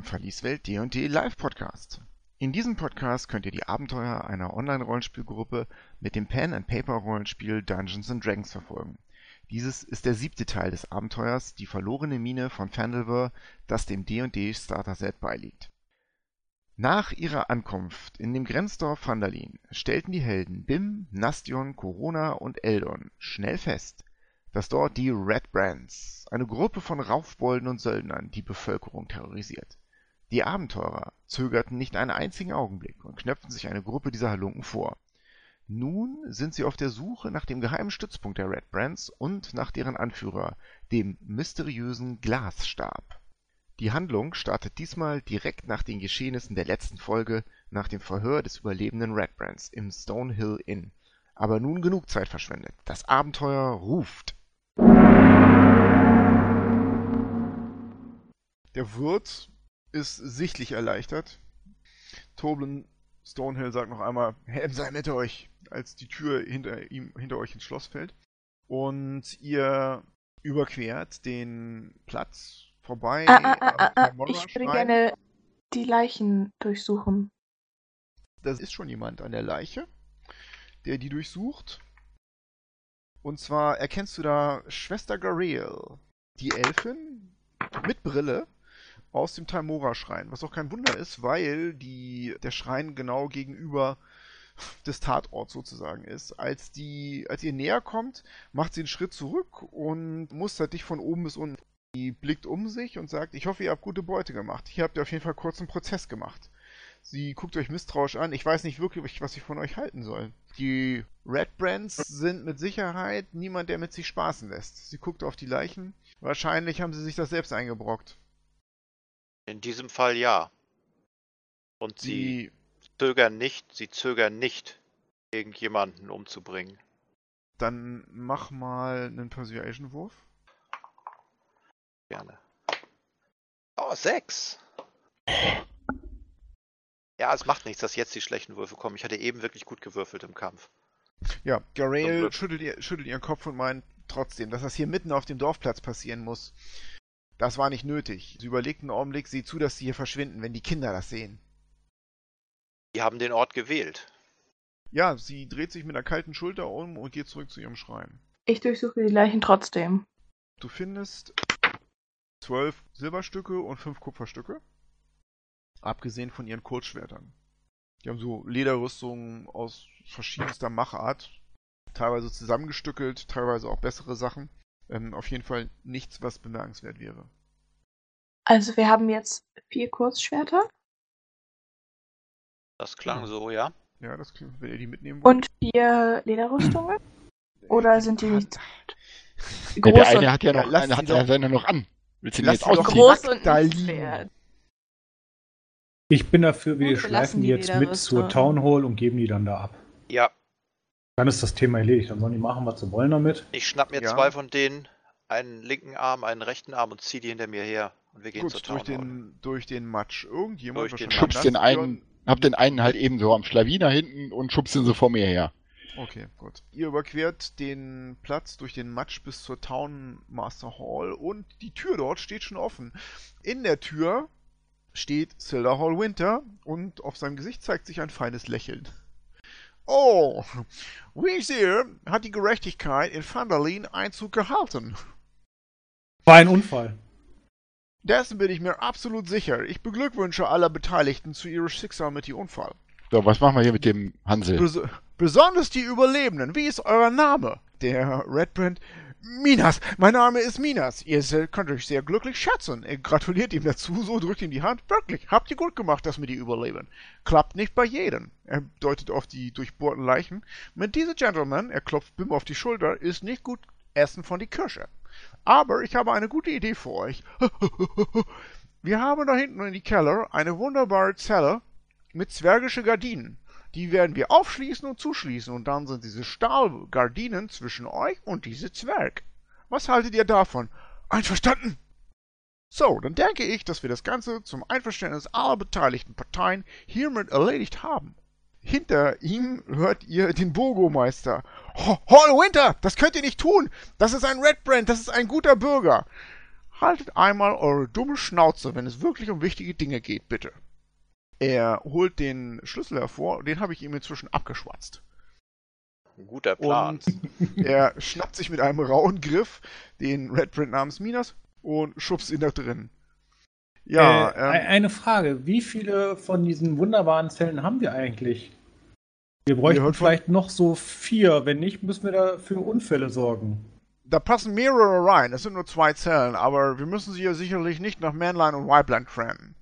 beim Verlieswelt D&D Live Podcast. In diesem Podcast könnt ihr die Abenteuer einer Online-Rollenspielgruppe mit dem Pen-and-Paper-Rollenspiel Dungeons Dragons verfolgen. Dieses ist der siebte Teil des Abenteuers Die verlorene Mine von Phandelver, das dem D&D Starter Set beiliegt. Nach ihrer Ankunft in dem Grenzdorf Phandalin stellten die Helden Bim, Nastion, Corona und Eldon schnell fest, dass dort die Red Brands, eine Gruppe von Raufbolden und Söldnern, die Bevölkerung terrorisiert. Die Abenteurer zögerten nicht einen einzigen Augenblick und knöpften sich eine Gruppe dieser Halunken vor. Nun sind sie auf der Suche nach dem geheimen Stützpunkt der Red Brands und nach deren Anführer, dem mysteriösen Glasstab die Handlung startet diesmal direkt nach den Geschehnissen der letzten Folge, nach dem Verhör des überlebenden Red Brands im Stonehill Inn. Aber nun genug Zeit verschwendet. Das Abenteuer ruft. Der Wirt ist sichtlich erleichtert. Toblin Stonehill sagt noch einmal, Helm sei mit euch, als die Tür hinter ihm, hinter euch ins Schloss fällt. Und ihr überquert den Platz vorbei. Ah, ah, ah, ah, ah. Ich würde gerne die Leichen durchsuchen. Da ist schon jemand an der Leiche, der die durchsucht. Und zwar erkennst du da Schwester Gareel, die Elfin mit Brille aus dem Talmora-Schrein. Was auch kein Wunder ist, weil die, der Schrein genau gegenüber des Tatorts sozusagen ist. Als, die, als ihr näher kommt, macht sie einen Schritt zurück und mustert dich von oben bis unten. Sie blickt um sich und sagt, ich hoffe, ihr habt gute Beute gemacht. Hier habt ihr auf jeden Fall kurz einen Prozess gemacht. Sie guckt euch misstrauisch an. Ich weiß nicht wirklich, was ich von euch halten soll. Die Red Brands sind mit Sicherheit niemand, der mit sich spaßen lässt. Sie guckt auf die Leichen. Wahrscheinlich haben sie sich das selbst eingebrockt. In diesem Fall ja. Und sie, sie zögern nicht, sie zögern nicht, irgendjemanden umzubringen. Dann mach mal einen Persuasion-Wurf. Gerne. Oh, sechs. Ja, es macht nichts, dass jetzt die schlechten Würfe kommen. Ich hatte eben wirklich gut gewürfelt im Kampf. Ja, Garael schüttelt, ihr, schüttelt ihren Kopf und meint trotzdem, dass das hier mitten auf dem Dorfplatz passieren muss. Das war nicht nötig. Sie überlegt einen Augenblick, sieh zu, dass sie hier verschwinden, wenn die Kinder das sehen. Die haben den Ort gewählt. Ja, sie dreht sich mit einer kalten Schulter um und geht zurück zu ihrem Schrein. Ich durchsuche die Leichen trotzdem. Du findest zwölf Silberstücke und fünf Kupferstücke. Abgesehen von ihren Kurzschwertern. Die haben so Lederrüstungen aus verschiedenster Machart. Teilweise zusammengestückelt, teilweise auch bessere Sachen. Ähm, auf jeden Fall nichts, was bemerkenswert wäre. Also wir haben jetzt vier Kurzschwerter. Das klang so, ja. Ja, das klingt, wenn ihr die mitnehmen wollt. Und vier Lederrüstungen? Oder sind die nicht groß? Ja, der eine hat ja noch, ja, eine hat ja seine noch an. Willst du jetzt auch groß und da liegen? Ich bin dafür, wir schleifen die jetzt mit zur Town Hall und geben die dann da ab. Ja. Dann ist das Thema erledigt. Dann sollen die machen, was sie wollen damit. Ich schnapp mir ja. zwei von denen, einen linken Arm, einen rechten Arm und zieh die hinter mir her. Und wir gehen Gut, zur Town durch den, durch den Matsch. Irgendjemand durch den schubst den einen, hab den einen halt eben so am Schlawiner hinten und schubst ihn so vor mir her. Okay, gut. Ihr überquert den Platz durch den Matsch bis zur Town Master Hall und die Tür dort steht schon offen. In der Tür steht Silver Hall Winter und auf seinem Gesicht zeigt sich ein feines Lächeln. Oh, wie ich sehe, hat die Gerechtigkeit in Vandalin Einzug gehalten. War ein Unfall. Dessen bin ich mir absolut sicher. Ich beglückwünsche alle Beteiligten zu ihrem Schicksal mit dem Unfall. So, was machen wir hier mit dem Hansel? Bes besonders die Überlebenden. Wie ist euer Name? Der Redbrand. Minas, mein Name ist Minas. Ihr könnt euch sehr glücklich schätzen. Er gratuliert ihm dazu, so drückt ihm die Hand. Wirklich, habt ihr gut gemacht, dass wir die überleben. Klappt nicht bei jedem. Er deutet auf die durchbohrten Leichen. Mit diesem Gentleman, er klopft Bim auf die Schulter, ist nicht gut Essen von die Kirche. Aber ich habe eine gute Idee für euch. wir haben da hinten in die Keller eine wunderbare Zelle mit zwergische Gardinen. Die werden wir aufschließen und zuschließen und dann sind diese Stahlgardinen zwischen euch und diese Zwerg. Was haltet ihr davon? Einverstanden? So, dann denke ich, dass wir das Ganze zum Einverständnis aller beteiligten Parteien hiermit erledigt haben. Hinter ihm hört ihr den Burgomeister. Hall Winter, das könnt ihr nicht tun. Das ist ein Red Brand, das ist ein guter Bürger. Haltet einmal eure dumme Schnauze, wenn es wirklich um wichtige Dinge geht, bitte. Er holt den Schlüssel hervor, den habe ich ihm inzwischen abgeschwatzt. Ein guter Plan. Und er schnappt sich mit einem rauen Griff den Red Print namens Minas und schubst ihn da drin. Ja, äh, ähm, eine Frage. Wie viele von diesen wunderbaren Zellen haben wir eigentlich? Wir bräuchten vielleicht noch so vier. Wenn nicht, müssen wir da für Unfälle sorgen. Da passen mehrere rein. Es sind nur zwei Zellen, aber wir müssen sie ja sicherlich nicht nach Manline und Wipeline trennen.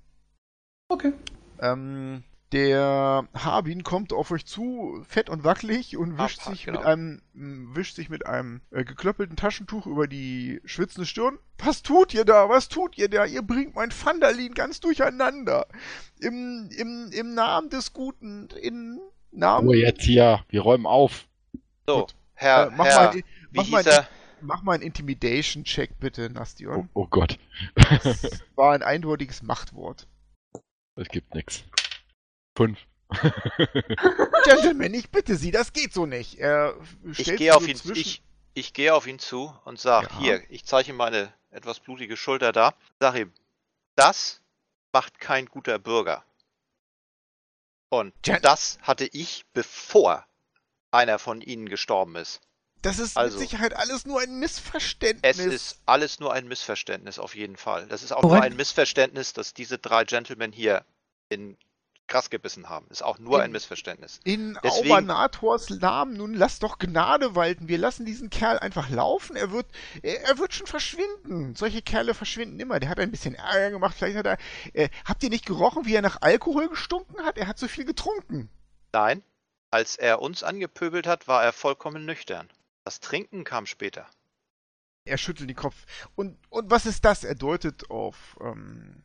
Okay. Ähm, der Harbin kommt auf euch zu, fett und wackelig und wischt Abfahrt, sich genau. mit einem wischt sich mit einem äh, geklöppelten Taschentuch über die schwitzende Stirn. Was tut ihr da? Was tut ihr da? Ihr bringt mein Vandalin ganz durcheinander. Im, im, im Namen des Guten, in Namen. Oh, jetzt hier, wir räumen auf. So, Gut. Herr, äh, mach Herr, mal, mach mal, mach mal einen Intimidation-Check bitte, Nastion. Oh, oh Gott. das war ein eindeutiges Machtwort. Es gibt nichts. Fünf. Gentleman, ich bitte Sie, das geht so nicht. Er ich gehe auf, ihn, ich, ich gehe auf ihn zu und sage, ja. hier, ich zeige ihm meine etwas blutige Schulter da. Sag ihm, das macht kein guter Bürger. Und Gen das hatte ich, bevor einer von ihnen gestorben ist. Das ist also, mit Sicherheit alles nur ein Missverständnis. Es ist alles nur ein Missverständnis, auf jeden Fall. Das ist auch What? nur ein Missverständnis, dass diese drei Gentlemen hier in krass gebissen haben. Ist auch nur in, ein Missverständnis. In Deswegen, Aubernators Namen, nun lass doch Gnade walten. Wir lassen diesen Kerl einfach laufen. Er wird, er, er, wird schon verschwinden. Solche Kerle verschwinden immer. Der hat ein bisschen Ärger gemacht. Vielleicht hat er, äh, habt ihr nicht gerochen, wie er nach Alkohol gestunken hat? Er hat so viel getrunken. Nein. Als er uns angepöbelt hat, war er vollkommen nüchtern. Das Trinken kam später. Er schüttelt den Kopf. Und, und was ist das? Er deutet auf, ähm,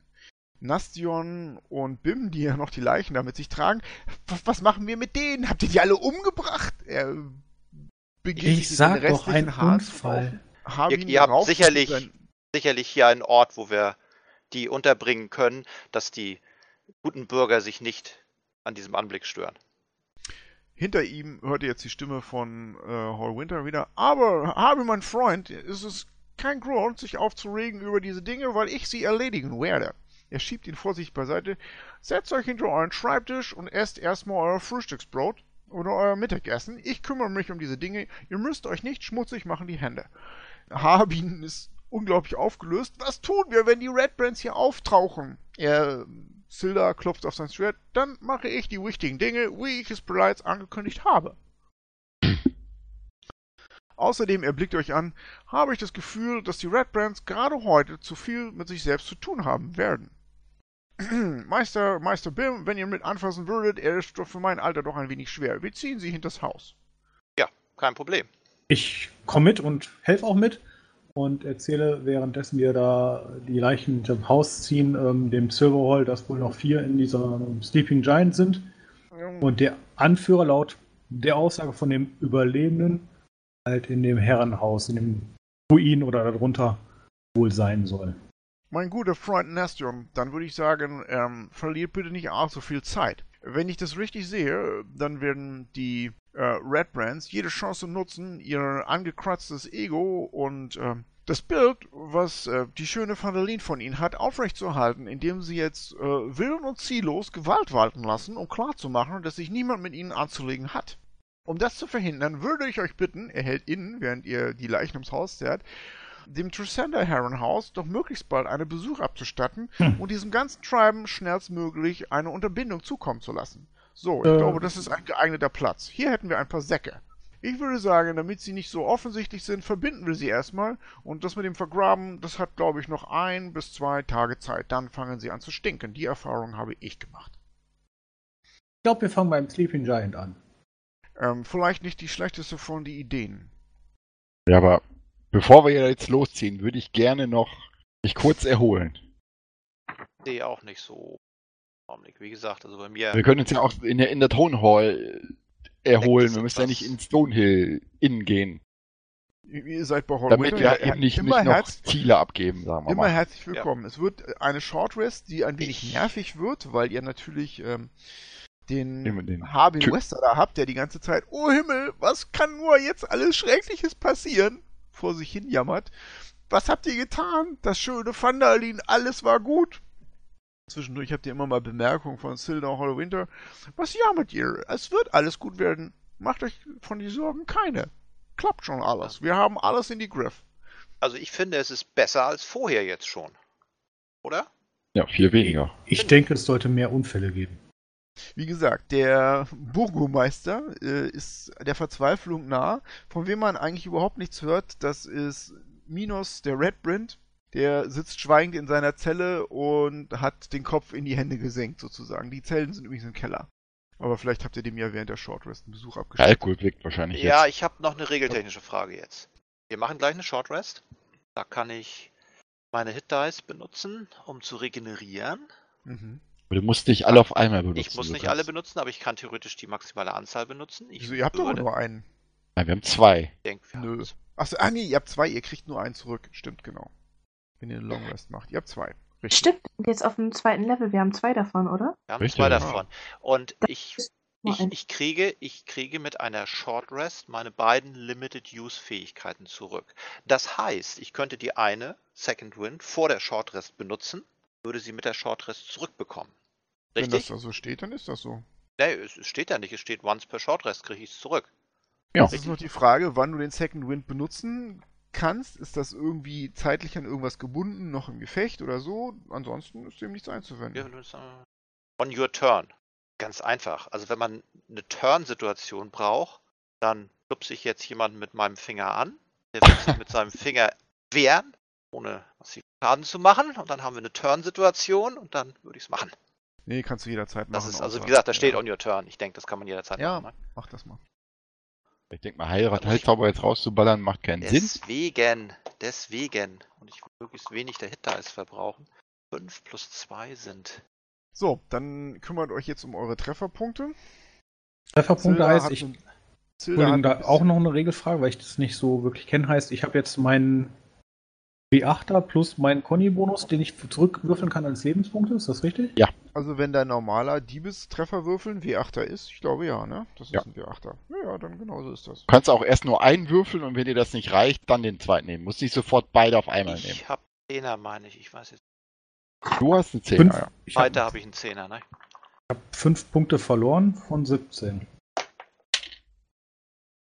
Nastion und Bim, die ja noch die Leichen da mit sich tragen. Was, was machen wir mit denen? Habt ihr die alle umgebracht? Er beginnt ich sag den doch ein Unfall. Ihr, ihr habt sicherlich, sicherlich hier einen Ort, wo wir die unterbringen können, dass die guten Bürger sich nicht an diesem Anblick stören. Hinter ihm hört ihr jetzt die Stimme von äh, Hall Winter wieder. Aber, Harvey, mein Freund, ist es kein Grund, sich aufzuregen über diese Dinge, weil ich sie erledigen werde. Er schiebt ihn vor sich beiseite. Setzt euch hinter euren Schreibtisch und esst erstmal euer Frühstücksbrot oder euer Mittagessen. Ich kümmere mich um diese Dinge. Ihr müsst euch nicht schmutzig machen die Hände. Harbin ist unglaublich aufgelöst. Was tun wir, wenn die Red Brands hier auftauchen? Er, Silda klopft auf sein Schwert. Dann mache ich die wichtigen Dinge, wie ich es bereits angekündigt habe. Außerdem erblickt euch an, habe ich das Gefühl, dass die Red Brands gerade heute zu viel mit sich selbst zu tun haben werden. Meister, Meister Bim, wenn ihr mit anfassen würdet, er ist doch für mein Alter doch ein wenig schwer. Wir ziehen sie hinters Haus. Ja, kein Problem. Ich komme mit und helfe auch mit und erzähle währenddessen wir da die Leichen zum Haus ziehen, ähm, dem Silverhall, dass wohl noch vier in dieser Sleeping Giant sind. Und der Anführer laut der Aussage von dem Überlebenden halt in dem Herrenhaus, in dem Ruin oder darunter wohl sein soll. Mein guter Freund Nestor, dann würde ich sagen, ähm, verliert bitte nicht auch so viel Zeit. Wenn ich das richtig sehe, dann werden die äh, Red Brands jede Chance nutzen, ihr angekratztes Ego und äh, das Bild, was äh, die schöne Vandalin von ihnen hat, aufrechtzuerhalten, indem sie jetzt äh, willen und ziellos Gewalt walten lassen, um klarzumachen, dass sich niemand mit ihnen anzulegen hat. Um das zu verhindern, würde ich euch bitten, er hält innen, während ihr die Leichen ums Haus zerrt, dem Trisenda Herrenhaus doch möglichst bald einen Besuch abzustatten hm. und diesem ganzen Treiben schnellstmöglich eine Unterbindung zukommen zu lassen. So, ich äh. glaube, das ist ein geeigneter Platz. Hier hätten wir ein paar Säcke. Ich würde sagen, damit sie nicht so offensichtlich sind, verbinden wir sie erstmal. Und das mit dem Vergraben, das hat, glaube ich, noch ein bis zwei Tage Zeit. Dann fangen sie an zu stinken. Die Erfahrung habe ich gemacht. Ich glaube, wir fangen beim Sleeping Giant an. Ähm, vielleicht nicht die schlechteste von den Ideen. Ja, aber Bevor wir jetzt losziehen, würde ich gerne noch mich kurz erholen. Ich sehe auch nicht so. Wie gesagt, also bei mir. Wir können uns ja auch in der, in der Town Hall erholen. Wir müssen ja nicht in Stonehill innen gehen. Ihr seid bei Hall Damit wir eben nicht, nicht noch Ziele abgeben, sagen wir immer mal. Immer herzlich willkommen. Ja. Es wird eine Short Rest, die ein wenig ich... nervig wird, weil ihr natürlich ähm, den, den Harvey Wester da habt, der die ganze Zeit, oh Himmel, was kann nur jetzt alles Schreckliches passieren, vor sich hin jammert. Was habt ihr getan? Das schöne Vandalin, alles war gut. Zwischendurch habt ihr immer mal Bemerkungen von Silda Winter. Was jammert ihr? Es wird alles gut werden. Macht euch von die Sorgen keine. Klappt schon alles. Wir haben alles in die Griff. Also ich finde, es ist besser als vorher jetzt schon. Oder? Ja, viel weniger. Ich denke, es sollte mehr Unfälle geben. Wie gesagt, der Burgomeister äh, ist der Verzweiflung nah. Von wem man eigentlich überhaupt nichts hört, das ist Minos, der Redbrand. Der sitzt schweigend in seiner Zelle und hat den Kopf in die Hände gesenkt, sozusagen. Die Zellen sind übrigens im Keller. Aber vielleicht habt ihr dem ja während der Shortrest einen Besuch abgeschickt. Alkohol wirkt wahrscheinlich. Ja, jetzt. ich habe noch eine regeltechnische Frage jetzt. Wir machen gleich eine Shortrest. Da kann ich meine Hit Dice benutzen, um zu regenerieren. Mhm. Aber du musst nicht alle auf einmal benutzen. Ich muss nicht alle benutzen, aber ich kann theoretisch die maximale Anzahl benutzen. Ich Wieso, ihr habt doch nur einen. Nein, wir haben zwei. Ich denke, wir Nö. Achso, ah nee, ihr habt zwei, ihr kriegt nur einen zurück. Stimmt, genau. Wenn ihr eine Long Rest macht. Ihr habt zwei. Richtig. Stimmt, jetzt auf dem zweiten Level, wir haben zwei davon, oder? Wir haben Richtig, zwei davon. Und ich, ich, ich, kriege, ich kriege mit einer Short Rest meine beiden Limited Use Fähigkeiten zurück. Das heißt, ich könnte die eine, Second Wind, vor der Short Rest benutzen, würde sie mit der Short Rest zurückbekommen. Richtig? Wenn das da so steht, dann ist das so. Nee, es steht ja nicht. Es steht once per Short Rest kriege ich es zurück. Ja. Das ist noch die Frage, wann du den Second Wind benutzen kannst. Ist das irgendwie zeitlich an irgendwas gebunden, noch im Gefecht oder so? Ansonsten ist dem nichts einzuwenden. Ja, on your turn. Ganz einfach. Also wenn man eine Turn-Situation braucht, dann klupse ich jetzt jemanden mit meinem Finger an. Der wird sich mit seinem Finger wehren, ohne massiv Schaden zu machen. Und dann haben wir eine Turn-Situation und dann würde ich es machen. Nee, kannst du jederzeit machen. Das ist also, wie gesagt, da steht ja. on your turn. Ich denke, das kann man jederzeit ja, machen. Ja, mach das mal. Ich denke mal, Heirat, Heilzauber jetzt rauszuballern macht keinen deswegen, Sinn. Deswegen, deswegen. Und ich will möglichst wenig der Hit Dice verbrauchen. 5 plus 2 sind. So, dann kümmert euch jetzt um eure Trefferpunkte. Trefferpunkte heißt, ich. Entschuldigung, da auch noch eine Regelfrage, weil ich das nicht so wirklich kenne, heißt, ich habe jetzt meinen B8er plus meinen Conny-Bonus, den ich zurückwürfeln kann als Lebenspunkte, ist das richtig? Ja. Also wenn dein normaler Diebestrefferwürfel ein W8er ist, ich glaube ja, ne? Das ist ja. ein W8er. Ja, ja, dann genauso ist das. Du kannst auch erst nur einen würfeln und wenn dir das nicht reicht, dann den zweiten nehmen. Du musst nicht sofort beide auf einmal ich nehmen. Ich habe Zehner, meine ich. Ich weiß jetzt. Du hast einen Zehner, ja. Ich Weiter habe hab ich einen Zehner, ne? Ich habe fünf Punkte verloren von 17.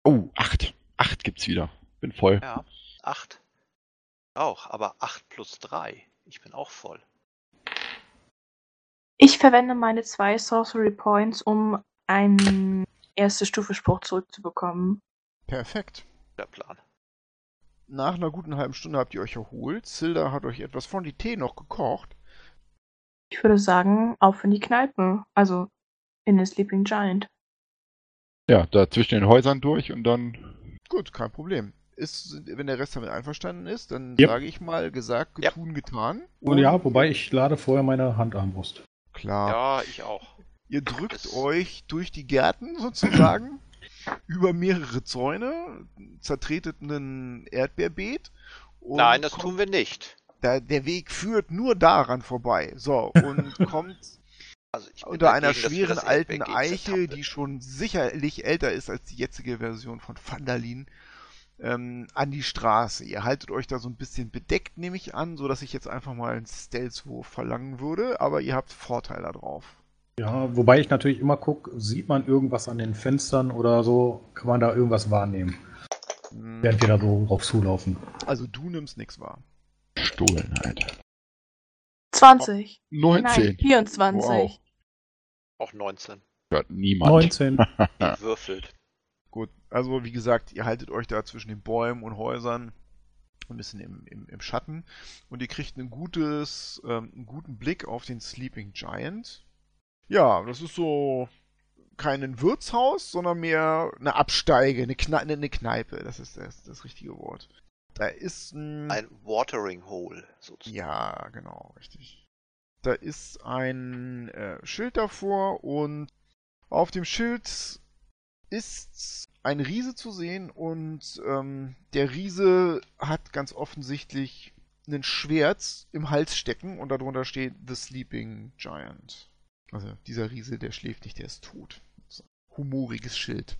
Oh, acht. Acht gibt's wieder. Bin voll. Ja, acht. Auch, aber 8 plus 3. Ich bin auch voll. Ich verwende meine zwei Sorcery Points, um einen erste Stufe Spruch zurückzubekommen. Perfekt. Der Plan. Nach einer guten halben Stunde habt ihr euch erholt. Silda hat euch etwas von die Tee noch gekocht. Ich würde sagen, auf in die Kneipe. Also in den Sleeping Giant. Ja, da zwischen den Häusern durch und dann. Gut, kein Problem ist, wenn der Rest damit einverstanden ist, dann yep. sage ich mal, gesagt, getun, yep. getan. Und ja, wobei ich lade vorher meine Handarmbrust. Klar. Ja, ich auch. Ihr drückt das euch durch die Gärten sozusagen, über mehrere Zäune, zertretet ein Erdbeerbeet. Nein, das kommt, tun wir nicht. Da, der Weg führt nur daran vorbei. So, und kommt also unter einer schweren alten Eiche, die schon sicherlich älter ist als die jetzige Version von Vandalin, ähm, an die Straße. Ihr haltet euch da so ein bisschen bedeckt, nehme ich an, so dass ich jetzt einfach mal einen Stealth-Wurf verlangen würde, aber ihr habt Vorteil darauf. Ja, wobei ich natürlich immer gucke, sieht man irgendwas an den Fenstern oder so, kann man da irgendwas wahrnehmen. Hm. Während wir da so drauf zulaufen. Also du nimmst nichts wahr. Stohlenheit. 20. 19. Nein, 24. Wow. Auch 19. Hört niemand. 19. Würfelt. Gut, also wie gesagt, ihr haltet euch da zwischen den Bäumen und Häusern ein bisschen im, im, im Schatten und ihr kriegt ein gutes, ähm, einen guten Blick auf den Sleeping Giant. Ja, das ist so kein Wirtshaus, sondern mehr eine Absteige, eine, Kne eine Kneipe, das ist das, das richtige Wort. Da ist ein... Ein Watering Hole, sozusagen. Ja, genau, richtig. Da ist ein äh, Schild davor und auf dem Schild ist ein Riese zu sehen und ähm, der Riese hat ganz offensichtlich ein Schwert im Hals stecken und darunter steht The Sleeping Giant. Also dieser Riese, der schläft nicht, der ist tot. humoriges Schild.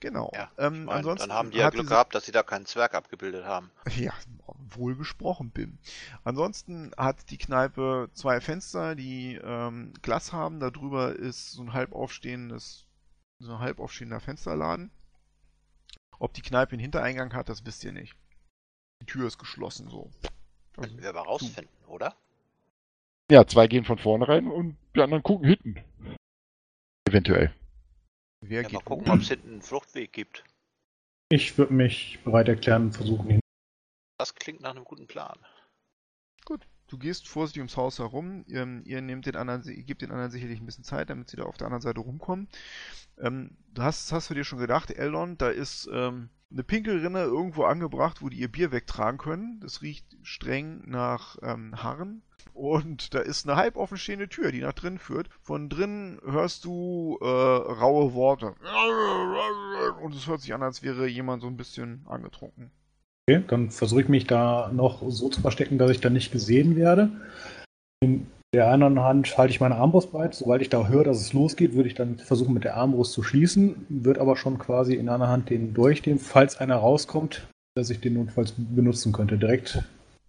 Genau. Ja, ähm, mein, ansonsten dann haben die ja Glück gehabt, dass sie da keinen Zwerg abgebildet haben. Ja, wohl gesprochen, Bim. Ansonsten hat die Kneipe zwei Fenster, die ähm, Glas haben. Darüber ist so ein halb aufstehendes, so ein halb aufstehender Fensterladen. Ob die Kneipe einen Hintereingang hat, das wisst ihr nicht. Die Tür ist geschlossen so. Also, wir aber rausfinden, du. oder? Ja, zwei gehen von vorne rein und die anderen gucken hinten. Eventuell. Wer ja, geht mal gucken, ob es hinten einen Fluchtweg gibt. Ich würde mich bereit erklären, versuchen ihn. Das klingt nach einem guten Plan. Gut, du gehst vorsichtig ums Haus herum. Ihr, ihr nehmt den anderen, ihr gebt den anderen sicherlich ein bisschen Zeit, damit sie da auf der anderen Seite rumkommen. Ähm, du hast, hast du dir schon gedacht, Eldon, da ist ähm, eine Pinkelrinne irgendwo angebracht, wo die ihr Bier wegtragen können. Das riecht streng nach ähm, Harren. Und da ist eine halb offen stehende Tür, die nach drinnen führt. Von drinnen hörst du äh, raue Worte. Und es hört sich an, als wäre jemand so ein bisschen angetrunken. Okay, dann versuche ich mich da noch so zu verstecken, dass ich da nicht gesehen werde. In der anderen Hand halte ich meine Armbrust breit. Sobald ich da höre, dass es losgeht, würde ich dann versuchen, mit der Armbrust zu schließen. Wird aber schon quasi in einer Hand den durchnehmen, falls einer rauskommt, dass ich den notfalls benutzen könnte. Direkt.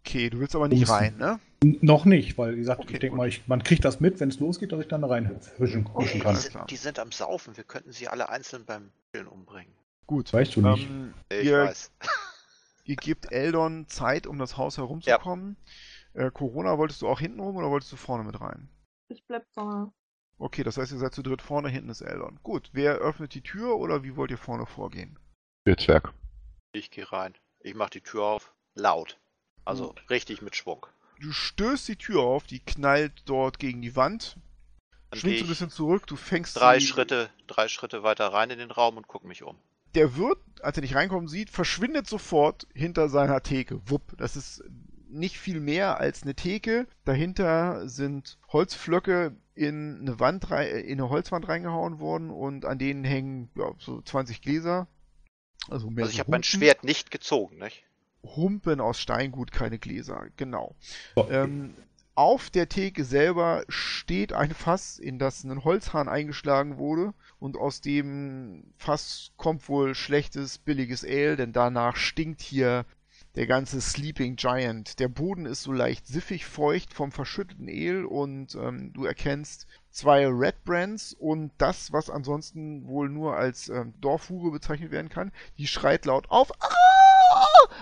Okay, du willst aber nicht rein, ne? Noch nicht, weil, wie gesagt, okay, ich denke mal, ich, man kriegt das mit, wenn es losgeht, dass ich dann da reinhüschen okay, kann. Die sind, die sind, am Saufen, wir könnten sie alle einzeln beim Spielen umbringen. Gut. Weißt du nicht. Ähm, ich ihr, weiß. Ihr gebt Eldon Zeit, um das Haus herumzukommen. Ja. Äh, Corona, wolltest du auch hinten rum oder wolltest du vorne mit rein? Ich bleib vorne. Okay, das heißt, ihr seid zu dritt vorne, hinten ist Eldon. Gut, wer öffnet die Tür oder wie wollt ihr vorne vorgehen? Der Zwerg. Ich gehe rein. Ich mach die Tür auf. Laut. Also Gut. richtig mit Schwung du stößt die Tür auf, die knallt dort gegen die Wand. Schwingst ein bisschen zurück, du fängst drei die... Schritte, drei Schritte weiter rein in den Raum und guck mich um. Der Wirt, als er dich reinkommen sieht, verschwindet sofort hinter seiner Theke. Wupp, das ist nicht viel mehr als eine Theke. Dahinter sind Holzflöcke in eine Wand in eine Holzwand reingehauen worden und an denen hängen ja, so 20 Gläser. Also, mehr also ich habe mein Schwert nicht gezogen, nicht? Humpen aus Steingut, keine Gläser, genau. Ähm, auf der Theke selber steht ein Fass, in das ein Holzhahn eingeschlagen wurde. Und aus dem Fass kommt wohl schlechtes, billiges Ale, denn danach stinkt hier der ganze Sleeping Giant. Der Boden ist so leicht siffig feucht vom verschütteten Ale und ähm, du erkennst zwei Red Brands und das, was ansonsten wohl nur als ähm, Dorfhure bezeichnet werden kann. Die schreit laut auf. Ah!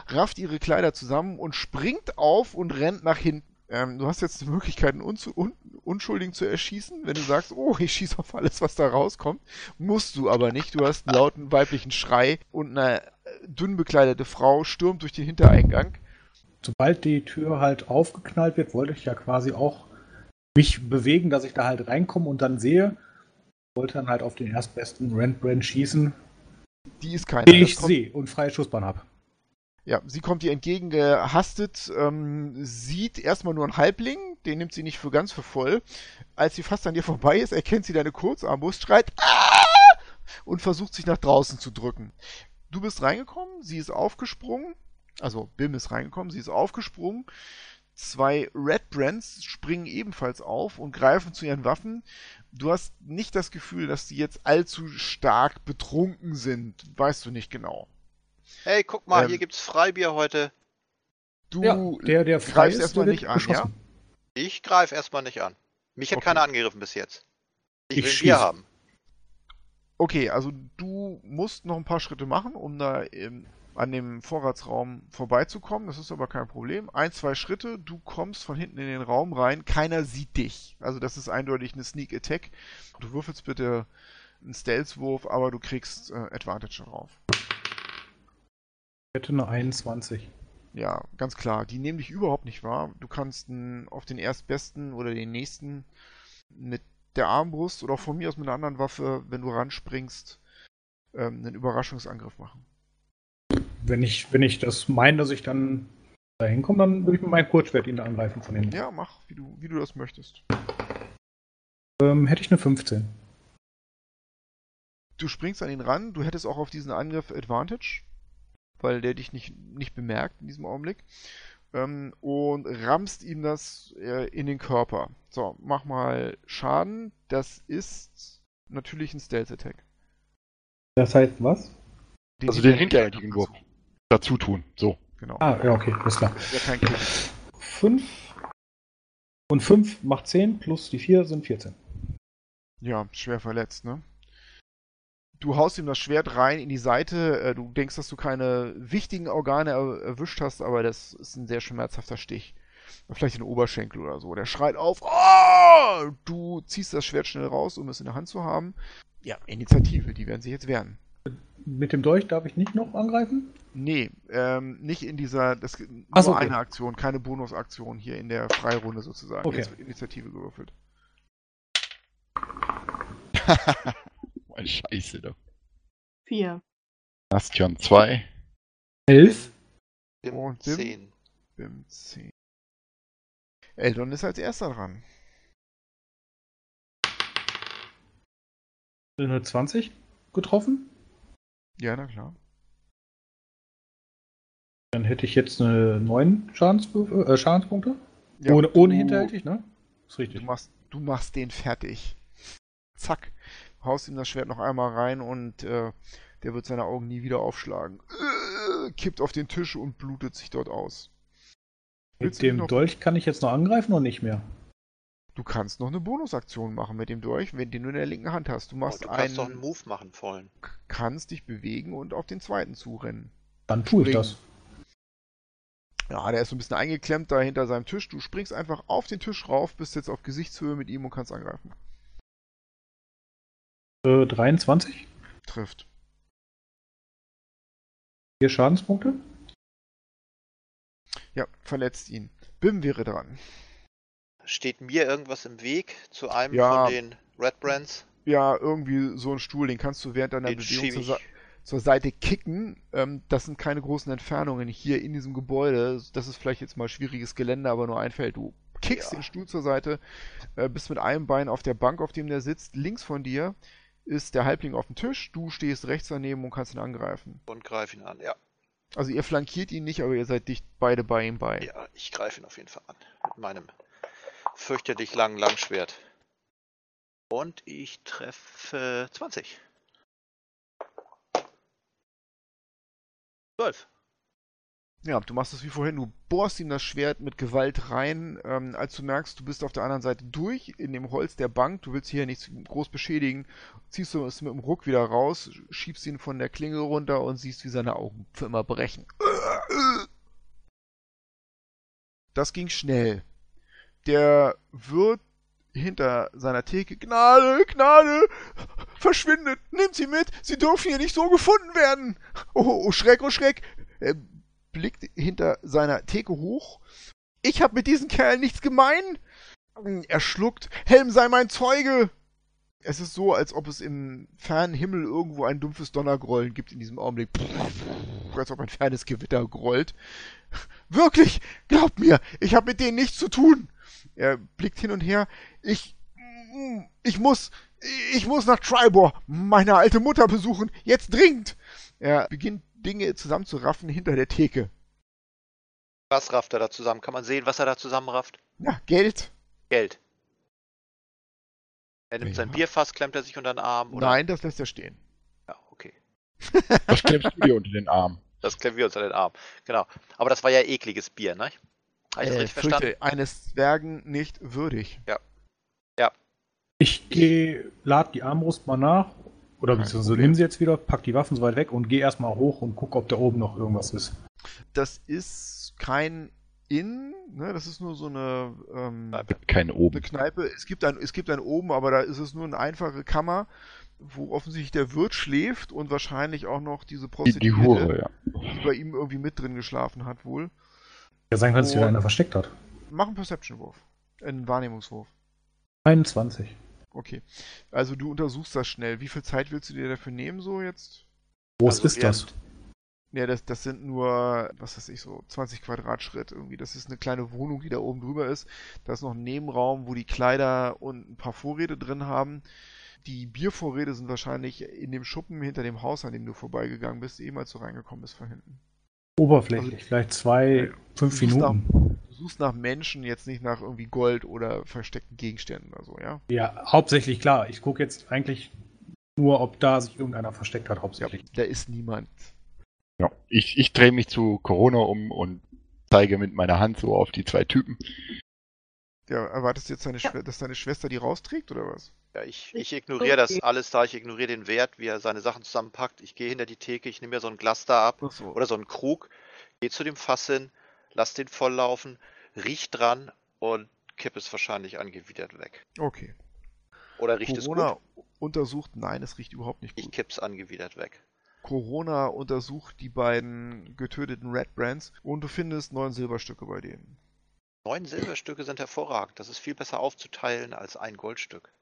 rafft ihre Kleider zusammen und springt auf und rennt nach hinten. Ähm, du hast jetzt die Möglichkeit, einen Unzu Un Unschuldigen zu erschießen, wenn du sagst, oh, ich schieße auf alles, was da rauskommt. Musst du aber nicht. Du hast einen lauten weiblichen Schrei und eine äh, dünn bekleidete Frau stürmt durch den Hintereingang. Sobald die Tür halt aufgeknallt wird, wollte ich ja quasi auch mich bewegen, dass ich da halt reinkomme und dann sehe. Wollte dann halt auf den erstbesten Rentbrand schießen. Die ist keine. Die ich sehe und freie Schussbahn habe. Ja, sie kommt ihr entgegengehastet, ähm, sieht erstmal nur einen Halbling, den nimmt sie nicht für ganz für voll. Als sie fast an dir vorbei ist, erkennt sie deine Kurzarmbrust, schreit Aah! und versucht sich nach draußen zu drücken. Du bist reingekommen, sie ist aufgesprungen, also Bim ist reingekommen, sie ist aufgesprungen. Zwei Red Brands springen ebenfalls auf und greifen zu ihren Waffen. Du hast nicht das Gefühl, dass sie jetzt allzu stark betrunken sind, weißt du nicht genau. Hey, guck mal, ähm, hier gibt's Freibier heute. Du ja, der, der greifst erstmal nicht an, ja? Ich greife erstmal nicht an. Mich hat okay. keiner angegriffen bis jetzt. Ich, ich will schieß. Bier haben. Okay, also du musst noch ein paar Schritte machen, um da im, an dem Vorratsraum vorbeizukommen. Das ist aber kein Problem. Ein, zwei Schritte, du kommst von hinten in den Raum rein. Keiner sieht dich. Also das ist eindeutig eine Sneak Attack. Du würfelst bitte einen Stealth-Wurf, aber du kriegst äh, Advantage darauf hätte eine 21. Ja, ganz klar. Die nehmen dich überhaupt nicht wahr. Du kannst auf den erstbesten oder den nächsten mit der Armbrust oder von mir aus mit einer anderen Waffe, wenn du ranspringst, ähm, einen Überraschungsangriff machen. Wenn ich, wenn ich das meine, dass ich dann da hinkomme, dann würde ich mit meinem Kurzschwert ihn angreifen von hinten. Ja, mach, wie du, wie du das möchtest. Ähm, hätte ich eine 15. Du springst an ihn ran, du hättest auch auf diesen Angriff Advantage weil der dich nicht, nicht bemerkt in diesem Augenblick. ähm, und rammst ihm das äh, in den Körper. So, mach mal Schaden. Das ist natürlich ein Stealth-Attack. Das heißt was? Den also den hinterhältigen Wurf dazu tun. So. Genau. Ah, ja, okay, ist klar. Ja, kein Kick. 5 und 5 macht 10 plus die 4 sind 14. Ja, schwer verletzt, ne? Du haust ihm das Schwert rein in die Seite. Äh, du denkst, dass du keine wichtigen Organe erwischt hast, aber das ist ein sehr schmerzhafter Stich. Vielleicht in den Oberschenkel oder so. Der schreit auf. Oh! Du ziehst das Schwert schnell raus, um es in der Hand zu haben. Ja, Initiative, die werden sich jetzt wehren. Mit dem Dolch darf ich nicht noch angreifen? Nee, ähm, nicht in dieser, das nur so, okay. eine Aktion, keine Bonusaktion hier in der Freirunde sozusagen. Okay. Jetzt wird Initiative gewürfelt. Meine Scheiße doch. Vier. Bastion 2. Elf. Bim Und Bim, 10. Bim 10. Eldon ist als erster dran. 120 getroffen? Ja, na klar. Dann hätte ich jetzt eine 9 äh, Schadenspunkte. Ja, ohne, ohne hinterhältig, ne? Ist richtig. Du machst, du machst den fertig. Zack. Haust ihm das Schwert noch einmal rein und äh, der wird seine Augen nie wieder aufschlagen. Äh, kippt auf den Tisch und blutet sich dort aus. Mit dem Dolch kann ich jetzt noch angreifen oder nicht mehr? Du kannst noch eine Bonusaktion machen mit dem Dolch, wenn den du in der linken Hand hast. Du machst oh, du kannst einen, doch einen Move machen vollen. Kannst dich bewegen und auf den zweiten zurennen. Dann tue ich das. Ja, der ist so ein bisschen eingeklemmt da hinter seinem Tisch. Du springst einfach auf den Tisch rauf, bist jetzt auf Gesichtshöhe mit ihm und kannst angreifen. Äh, 23. Trifft. Vier Schadenspunkte. Ja, verletzt ihn. Bim wäre dran. Steht mir irgendwas im Weg zu einem ja, von den Red Brands? Ja, irgendwie so ein Stuhl, den kannst du während deiner den Bewegung zur, zur, Seite kicken. Ähm, das sind keine großen Entfernungen hier in diesem Gebäude. Das ist vielleicht jetzt mal schwieriges Gelände, aber nur ein Feld. Du kickst ja. den Stuhl zur Seite, äh, bist mit einem Bein auf der Bank, auf dem der sitzt. Links von dir ist der Halbling auf dem Tisch. Du stehst rechts daneben und kannst ihn angreifen. Und greif ihn an, ja. Also ihr flankiert ihn nicht, aber ihr seid dicht beide bei ihm bei. Ja, ich greife ihn auf jeden Fall an. Mit meinem fürchterlich langen Langschwert. Und ich treffe 20. 12. Ja, du machst es wie vorhin, du bohrst ihm das Schwert mit Gewalt rein, ähm, als du merkst, du bist auf der anderen Seite durch in dem Holz der Bank, du willst hier nichts groß beschädigen, ziehst du es mit dem Ruck wieder raus, schiebst ihn von der Klinge runter und siehst, wie seine Augen für immer brechen. Das ging schnell. Der wird hinter seiner Theke, Gnade, Gnade, verschwindet, nimmt sie mit, sie dürfen hier nicht so gefunden werden. Oh, oh Schreck, oh Schreck. Er blickt hinter seiner Theke hoch. Ich hab mit diesem Kerl nichts gemein. Er schluckt, Helm sei mein Zeuge. Es ist so, als ob es im fernen Himmel irgendwo ein dumpfes Donnergrollen gibt in diesem Augenblick. Als ob ein fernes Gewitter grollt. Wirklich, glaubt mir, ich habe mit denen nichts zu tun. Er blickt hin und her. Ich, ich muss, ich muss nach Tribor, meine alte Mutter besuchen. Jetzt dringend. Er beginnt Dinge zusammenzuraffen hinter der Theke. Was rafft er da zusammen? Kann man sehen, was er da zusammenrafft? Ja, Geld. Geld. Er nimmt ja. sein Bierfass, klemmt er sich unter den Arm? Oder? Nein, das lässt er stehen. Ja, okay. Das klemmst du dir unter den Arm. Das klemmen wir unter den Arm. Genau. Aber das war ja ekliges Bier, ne? Habe ich das äh, richtig verstanden? Eines Zwergen nicht würdig. Ja. Ja. Ich gehe, lad die Armbrust mal nach, oder beziehungsweise nimm sie jetzt wieder, pack die Waffen so weit weg und geh erstmal hoch und guck, ob da oben noch irgendwas ist. Das ist kein Inn, ne? das ist nur so eine, ähm, Keine oben. eine Kneipe. Es gibt ein, es gibt ein oben, aber da ist es nur eine einfache Kammer, wo offensichtlich der Wirt schläft und wahrscheinlich auch noch diese Prostituierte, die, die Hure, ja. die bei ihm irgendwie mit drin geschlafen hat wohl. Ja, sein kann, dass sich einer versteckt hat. Mach einen Perception-Wurf. Einen Wahrnehmungswurf. 21. Okay. Also du untersuchst das schnell. Wie viel Zeit willst du dir dafür nehmen, so jetzt? Groß also ist das? Ja, das, das sind nur, was weiß ich, so 20 Quadratschritt irgendwie. Das ist eine kleine Wohnung, die da oben drüber ist. Da ist noch ein Nebenraum, wo die Kleider und ein paar Vorräte drin haben. Die Biervorräte sind wahrscheinlich in dem Schuppen hinter dem Haus, an dem du vorbeigegangen bist, eben als du reingekommen bist von hinten. Oberflächlich, also, vielleicht zwei, fünf Minuten. Suchst nach Menschen, jetzt nicht nach irgendwie Gold oder versteckten Gegenständen oder so, ja? Ja, hauptsächlich klar. Ich gucke jetzt eigentlich nur, ob da sich irgendeiner versteckt hat, hauptsächlich. Ja, da ist niemand. Ja, ich, ich drehe mich zu Corona um und zeige mit meiner Hand so auf die zwei Typen. Ja, erwartest du jetzt, deine ja. dass deine Schwester die rausträgt oder was? Ja, ich, ich ignoriere das alles da, ich ignoriere den Wert, wie er seine Sachen zusammenpackt. Ich gehe hinter die Theke, ich nehme mir so ein Glas da ab so. oder so einen Krug, gehe zu dem Fass hin, lass den volllaufen, riech dran und kipp es wahrscheinlich angewidert weg. Okay. Oder riecht Corona es gut? untersucht, nein, es riecht überhaupt nicht gut. Ich kipp's angewidert weg. Corona untersucht die beiden getöteten Red Brands und du findest neun Silberstücke bei denen. Neun Silberstücke sind hervorragend. Das ist viel besser aufzuteilen als ein Goldstück.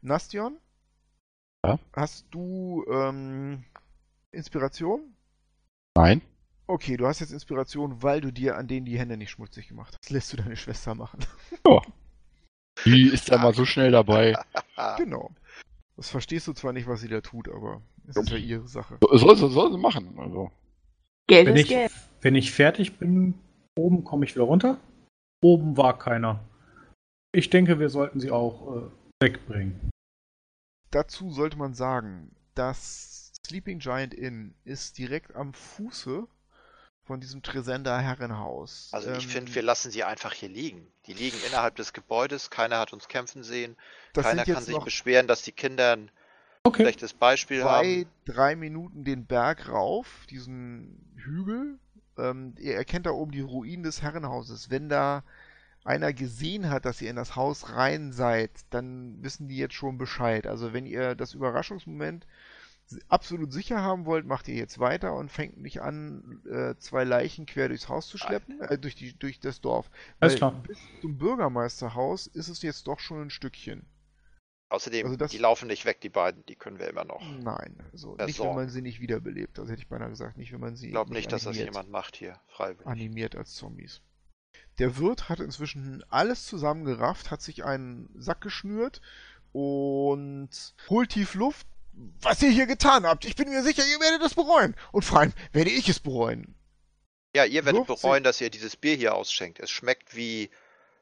Nastion? Ja? Hast du ähm, Inspiration? Nein. Okay, du hast jetzt Inspiration, weil du dir an denen die Hände nicht schmutzig gemacht hast. Das lässt du deine Schwester machen. Ja. Die ist ja mal so schnell dabei. genau. Das verstehst du zwar nicht, was sie da tut, aber es ist ja ihre Sache. Soll, soll, soll sie machen, also. Geld wenn ist ich, Geld. Wenn ich fertig bin, oben komme ich wieder runter. Oben war keiner. Ich denke, wir sollten sie auch äh, wegbringen. Dazu sollte man sagen, das Sleeping Giant Inn ist direkt am Fuße von diesem Tresender Herrenhaus. Also ich ähm, finde, wir lassen sie einfach hier liegen. Die liegen innerhalb des Gebäudes, keiner hat uns kämpfen sehen, keiner kann sich beschweren, dass die Kinder ein okay. schlechtes Beispiel zwei, haben. drei Minuten den Berg rauf, diesen Hügel. Ähm, ihr erkennt da oben die Ruinen des Herrenhauses. Wenn da einer gesehen hat, dass ihr in das Haus rein seid, dann wissen die jetzt schon Bescheid. Also wenn ihr das Überraschungsmoment absolut sicher haben wollt, macht ihr jetzt weiter und fängt nicht an, äh, zwei Leichen quer durchs Haus zu schleppen, äh, durch, die, durch das Dorf. Alles klar. Bis zum Bürgermeisterhaus ist es jetzt doch schon ein Stückchen. Außerdem, also das, die laufen nicht weg, die beiden, die können wir immer noch. Nein, also nicht, wenn man sie nicht wiederbelebt. Also hätte ich beinahe gesagt, nicht, wenn man sie. Ich glaube nicht, dass das jemand macht hier, freiwillig. Animiert als Zombies. Der Wirt hat inzwischen alles zusammengerafft, hat sich einen Sack geschnürt und holt tief Luft. Was ihr hier getan habt, ich bin mir sicher, ihr werdet es bereuen. Und vor allem werde ich es bereuen. Ja, ihr werdet Wirft bereuen, dass ihr dieses Bier hier ausschenkt. Es schmeckt wie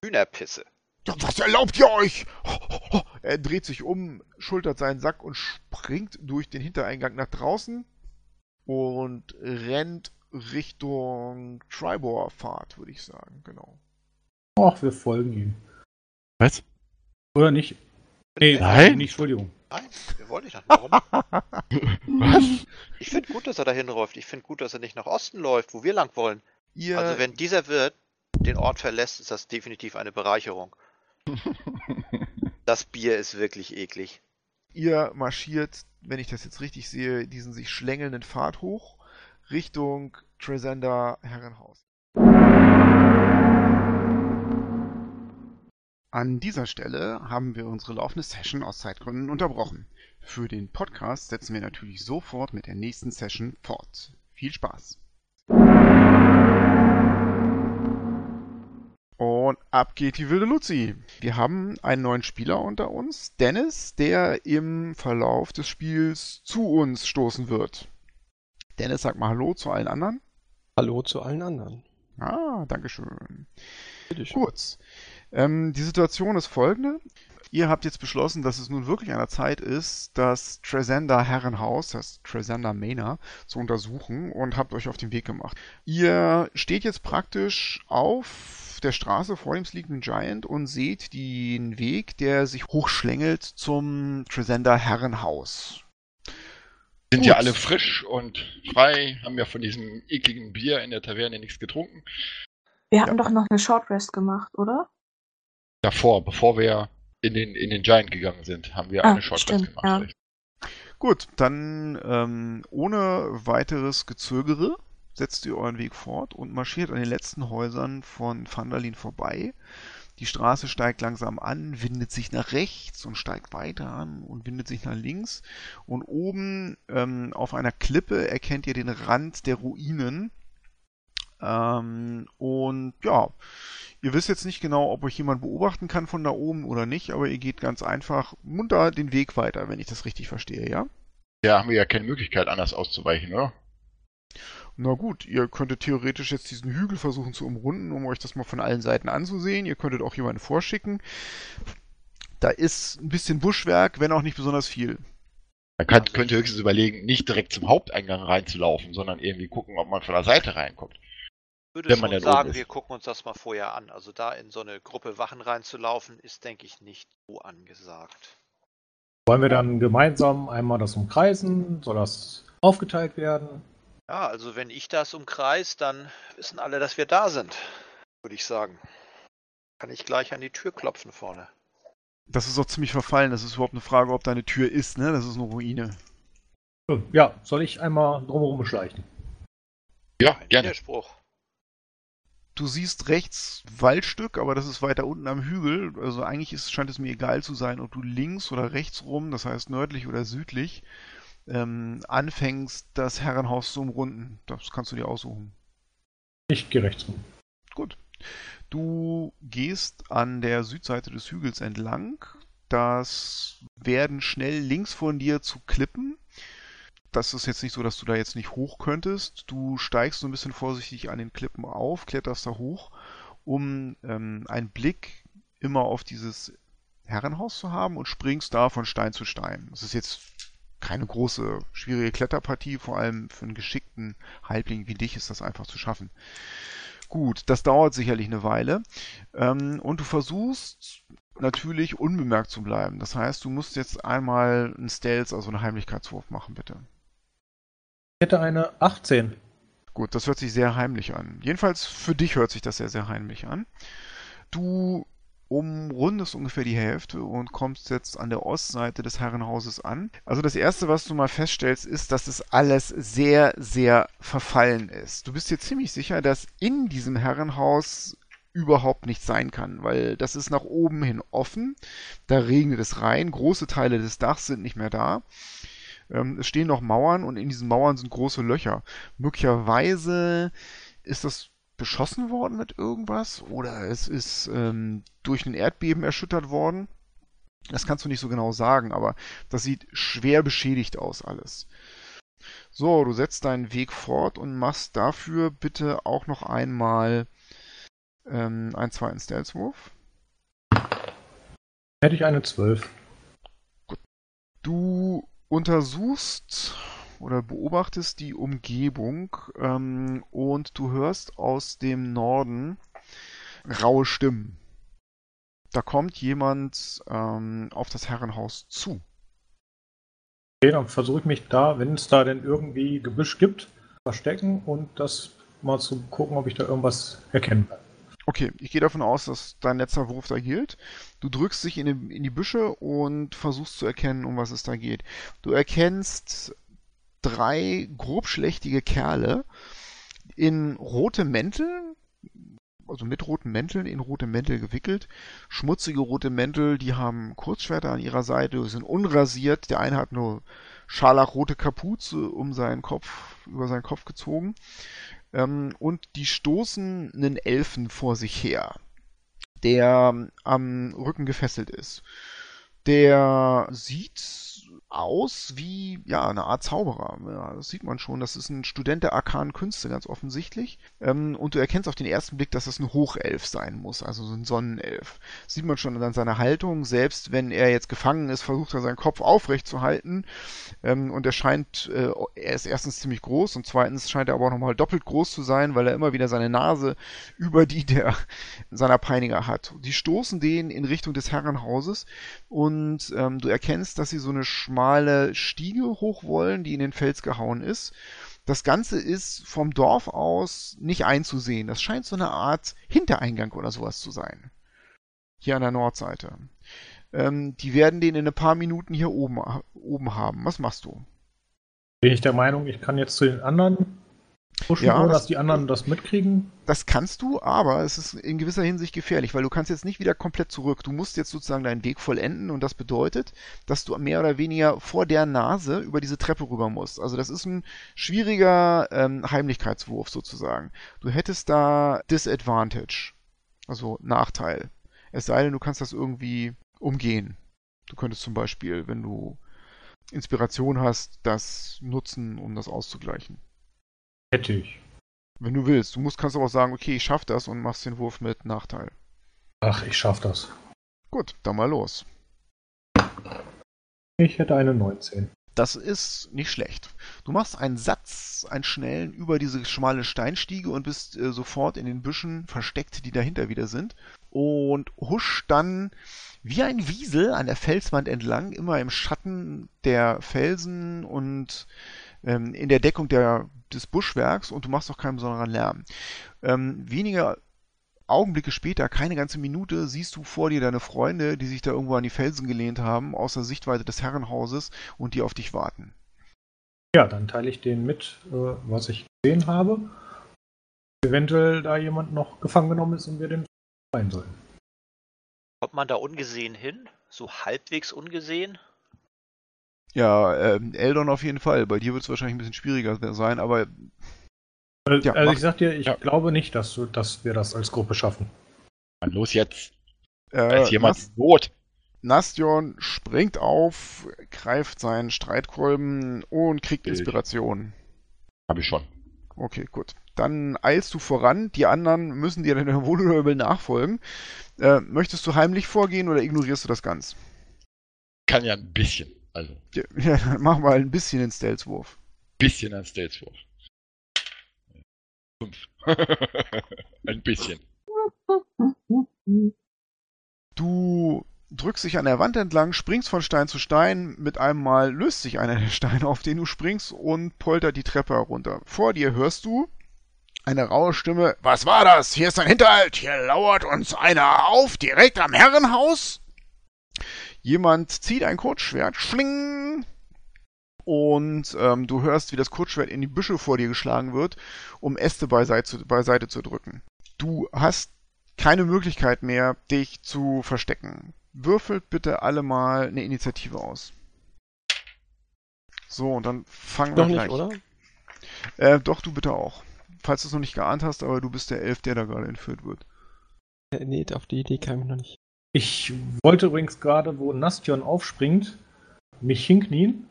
Hühnerpisse. Ja, was erlaubt ihr euch? Er dreht sich um, schultert seinen Sack und springt durch den Hintereingang nach draußen und rennt Richtung Tribor-Fahrt, würde ich sagen, genau. Ach, wir folgen ihm. Was? Oder nicht? Nee, Nein. nicht, Entschuldigung. Nein, wir wollen nicht nach Norden. Was? Ich finde gut, dass er dahin läuft. Ich finde gut, dass er nicht nach Osten läuft, wo wir lang wollen. Ihr... Also wenn dieser Wirt den Ort verlässt, ist das definitiv eine Bereicherung. das Bier ist wirklich eklig. Ihr marschiert, wenn ich das jetzt richtig sehe, diesen sich schlängelnden Pfad hoch Richtung Tresender Herrenhaus. An dieser Stelle haben wir unsere laufende Session aus Zeitgründen unterbrochen. Für den Podcast setzen wir natürlich sofort mit der nächsten Session fort. Viel Spaß! Und ab geht die wilde Luzi. Wir haben einen neuen Spieler unter uns, Dennis, der im Verlauf des Spiels zu uns stoßen wird. Dennis, sag mal Hallo zu allen anderen. Hallo zu allen anderen. Ah, Dankeschön. Bitteschön. Kurz. Ähm, die Situation ist folgende. Ihr habt jetzt beschlossen, dass es nun wirklich an der Zeit ist, das Tresender Herrenhaus, das Tresender Manor, zu untersuchen und habt euch auf den Weg gemacht. Ihr steht jetzt praktisch auf der Straße vor dem Sleeping Giant und seht den Weg, der sich hochschlängelt zum Tresender Herrenhaus. Sind Gut. ja alle frisch und frei, haben ja von diesem ekligen Bier in der Taverne nichts getrunken. Wir hatten ja. doch noch eine Short Rest gemacht, oder? Davor, bevor wir in den, in den Giant gegangen sind, haben wir ah, eine Short Rest gemacht. Ja. Gut, dann ähm, ohne weiteres Gezögere setzt ihr euren Weg fort und marschiert an den letzten Häusern von Vandalin vorbei. Die Straße steigt langsam an, windet sich nach rechts und steigt weiter an und windet sich nach links. Und oben ähm, auf einer Klippe erkennt ihr den Rand der Ruinen. Ähm, und ja, ihr wisst jetzt nicht genau, ob euch jemand beobachten kann von da oben oder nicht, aber ihr geht ganz einfach munter den Weg weiter, wenn ich das richtig verstehe, ja? Ja, haben wir ja keine Möglichkeit, anders auszuweichen, oder? Na gut, ihr könntet theoretisch jetzt diesen Hügel versuchen zu umrunden, um euch das mal von allen Seiten anzusehen. Ihr könntet auch jemanden vorschicken. Da ist ein bisschen Buschwerk, wenn auch nicht besonders viel. Man kann, könnte höchstens überlegen, nicht direkt zum Haupteingang reinzulaufen, sondern irgendwie gucken, ob man von der Seite reinkommt. Ich würde schon sagen, wir gucken uns das mal vorher an. Also da in so eine Gruppe Wachen reinzulaufen, ist, denke ich, nicht so angesagt. Wollen wir dann gemeinsam einmal das umkreisen? Soll das aufgeteilt werden? Ja, also wenn ich das umkreise, dann wissen alle, dass wir da sind, würde ich sagen. Kann ich gleich an die Tür klopfen vorne. Das ist auch ziemlich verfallen. Das ist überhaupt eine Frage, ob da eine Tür ist, ne? Das ist eine Ruine. Ja, soll ich einmal drumherum schleichen? Ja, Ein gerne. Widerspruch. Du siehst rechts Waldstück, aber das ist weiter unten am Hügel. Also eigentlich ist, scheint es mir egal zu sein, ob du links oder rechts rum, das heißt nördlich oder südlich, ähm, anfängst, das Herrenhaus zu umrunden. Das kannst du dir aussuchen. Ich gehe rechts rum. Gut. Du gehst an der Südseite des Hügels entlang. Das werden schnell links von dir zu Klippen. Das ist jetzt nicht so, dass du da jetzt nicht hoch könntest. Du steigst so ein bisschen vorsichtig an den Klippen auf, kletterst da hoch, um ähm, einen Blick immer auf dieses Herrenhaus zu haben und springst da von Stein zu Stein. Das ist jetzt keine große, schwierige Kletterpartie, vor allem für einen geschickten Halbling wie dich ist das einfach zu schaffen. Gut, das dauert sicherlich eine Weile. Ähm, und du versuchst natürlich unbemerkt zu bleiben. Das heißt, du musst jetzt einmal einen Stealth, also einen Heimlichkeitswurf machen, bitte. Ich hätte eine 18. Gut, das hört sich sehr heimlich an. Jedenfalls für dich hört sich das sehr, sehr heimlich an. Du umrundest ungefähr die Hälfte und kommst jetzt an der Ostseite des Herrenhauses an. Also das Erste, was du mal feststellst, ist, dass es alles sehr, sehr verfallen ist. Du bist dir ziemlich sicher, dass in diesem Herrenhaus überhaupt nichts sein kann, weil das ist nach oben hin offen, da regnet es rein, große Teile des Dachs sind nicht mehr da. Ähm, es stehen noch Mauern und in diesen Mauern sind große Löcher. Möglicherweise ist das beschossen worden mit irgendwas oder es ist ähm, durch ein Erdbeben erschüttert worden. Das kannst du nicht so genau sagen, aber das sieht schwer beschädigt aus alles. So, du setzt deinen Weg fort und machst dafür bitte auch noch einmal ähm, einen zweiten Stealth-Wurf. Hätte ich eine 12. Gut. Du untersuchst oder beobachtest die Umgebung ähm, und du hörst aus dem Norden raue Stimmen. Da kommt jemand ähm, auf das Herrenhaus zu. Okay, dann versuche ich mich da, wenn es da denn irgendwie Gebüsch gibt, verstecken und das mal zu gucken, ob ich da irgendwas erkennen kann. Okay, ich gehe davon aus, dass dein letzter Wurf da gilt. Du drückst dich in die, in die Büsche und versuchst zu erkennen, um was es da geht. Du erkennst drei grobschlächtige Kerle in rote Mäntel, also mit roten Mänteln, in rote Mäntel gewickelt. Schmutzige rote Mäntel, die haben Kurzschwerter an ihrer Seite, sind unrasiert. Der eine hat nur scharlachrote Kapuze um seinen Kopf, über seinen Kopf gezogen. Ähm, und die stoßen einen Elfen vor sich her, der am Rücken gefesselt ist. Der sieht aus wie ja eine Art Zauberer. Ja, das sieht man schon. Das ist ein Student der arkanen Künste, ganz offensichtlich. Ähm, und du erkennst auf den ersten Blick, dass das ein Hochelf sein muss, also so ein Sonnenelf. Das sieht man schon an seiner Haltung. Selbst wenn er jetzt gefangen ist, versucht er seinen Kopf aufrecht zu halten. Ähm, und er scheint, äh, er ist erstens ziemlich groß und zweitens scheint er aber auch nochmal doppelt groß zu sein, weil er immer wieder seine Nase über die der seiner Peiniger hat. Die stoßen den in Richtung des Herrenhauses und ähm, du erkennst, dass sie so eine schmale schmale Stiege hoch wollen, die in den Fels gehauen ist. Das Ganze ist vom Dorf aus nicht einzusehen. Das scheint so eine Art Hintereingang oder sowas zu sein. Hier an der Nordseite. Ähm, die werden den in ein paar Minuten hier oben, oben haben. Was machst du? Bin ich der Meinung, ich kann jetzt zu den anderen pushen, ja, ohne dass die anderen das mitkriegen? Das kannst du, aber es ist in gewisser Hinsicht gefährlich, weil du kannst jetzt nicht wieder komplett zurück. Du musst jetzt sozusagen deinen Weg vollenden und das bedeutet, dass du mehr oder weniger vor der Nase über diese Treppe rüber musst. Also das ist ein schwieriger ähm, Heimlichkeitswurf sozusagen. Du hättest da Disadvantage, also Nachteil. Es sei denn, du kannst das irgendwie umgehen. Du könntest zum Beispiel, wenn du Inspiration hast, das nutzen, um das auszugleichen. Hätte ich. Wenn du willst. Du musst, kannst aber auch sagen, okay, ich schaff das und machst den Wurf mit Nachteil. Ach, ich schaff das. Gut, dann mal los. Ich hätte eine 19. Das ist nicht schlecht. Du machst einen Satz, einen schnellen, über diese schmale Steinstiege und bist äh, sofort in den Büschen versteckt, die dahinter wieder sind. Und husch dann wie ein Wiesel an der Felswand entlang, immer im Schatten der Felsen und ähm, in der Deckung der, des Buschwerks und du machst auch keinen besonderen Lärm. Ähm, weniger Augenblicke später, keine ganze Minute, siehst du vor dir deine Freunde, die sich da irgendwo an die Felsen gelehnt haben, außer Sichtweite des Herrenhauses und die auf dich warten. Ja, dann teile ich denen mit, äh, was ich gesehen habe. Eventuell da jemand noch gefangen genommen ist und wir den rein sollen. Kommt man da ungesehen hin? So halbwegs ungesehen? Ja, ähm, Eldon auf jeden Fall. Bei dir wird es wahrscheinlich ein bisschen schwieriger sein, aber also, ja, also ich sag dir, ich ja. glaube nicht, dass, du, dass wir das als Gruppe schaffen. Dann los jetzt. Äh, ist jemand Nas Not. Nastion springt auf, greift seinen Streitkolben und kriegt Bild. Inspiration. Hab ich schon. Okay, gut. Dann eilst du voran, die anderen müssen dir dann wohl oder übel nachfolgen. Äh, möchtest du heimlich vorgehen oder ignorierst du das ganz? Kann ja ein bisschen. Also. Ja, ja, mach mal ein bisschen den Stealth-Wurf. Bisschen ein Stealth-Wurf. Fünf. Ein bisschen. Du drückst dich an der Wand entlang, springst von Stein zu Stein, mit einem Mal löst sich einer der Steine, auf den du springst, und poltert die Treppe herunter. Vor dir hörst du eine raue Stimme. Was war das? Hier ist ein Hinterhalt. Hier lauert uns einer auf, direkt am Herrenhaus. Jemand zieht ein Kurzschwert, schling, und ähm, du hörst, wie das Kurzschwert in die Büsche vor dir geschlagen wird, um Äste beiseite, beiseite zu drücken. Du hast keine Möglichkeit mehr, dich zu verstecken. Würfelt bitte alle mal eine Initiative aus. So, und dann fangen wir gleich. Nicht, oder? Äh, doch, du bitte auch. Falls du es noch nicht geahnt hast, aber du bist der Elf, der da gerade entführt wird. Äh, nee, auf die Idee kam ich noch nicht. Ich wollte übrigens gerade, wo Nastion aufspringt, mich hinknien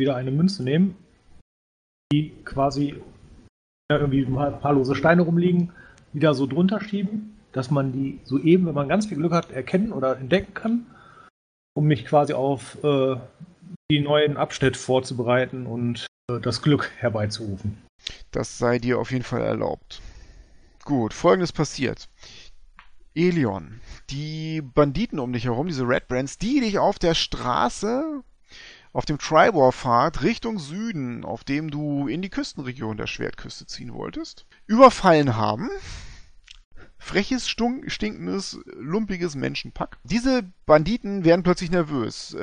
wieder eine Münze nehmen, die quasi ja, irgendwie ein paar lose Steine rumliegen, wieder so drunter schieben, dass man die soeben, wenn man ganz viel Glück hat, erkennen oder entdecken kann, um mich quasi auf äh, die neuen Abschnitt vorzubereiten und äh, das Glück herbeizurufen. Das sei dir auf jeden Fall erlaubt. Gut, folgendes passiert. Elion, die Banditen um dich herum, diese Red Brands, die dich auf der Straße auf dem Tribor-Pfad Richtung Süden, auf dem du in die Küstenregion der Schwertküste ziehen wolltest, überfallen haben. Freches, stinkendes, lumpiges Menschenpack. Diese Banditen werden plötzlich nervös.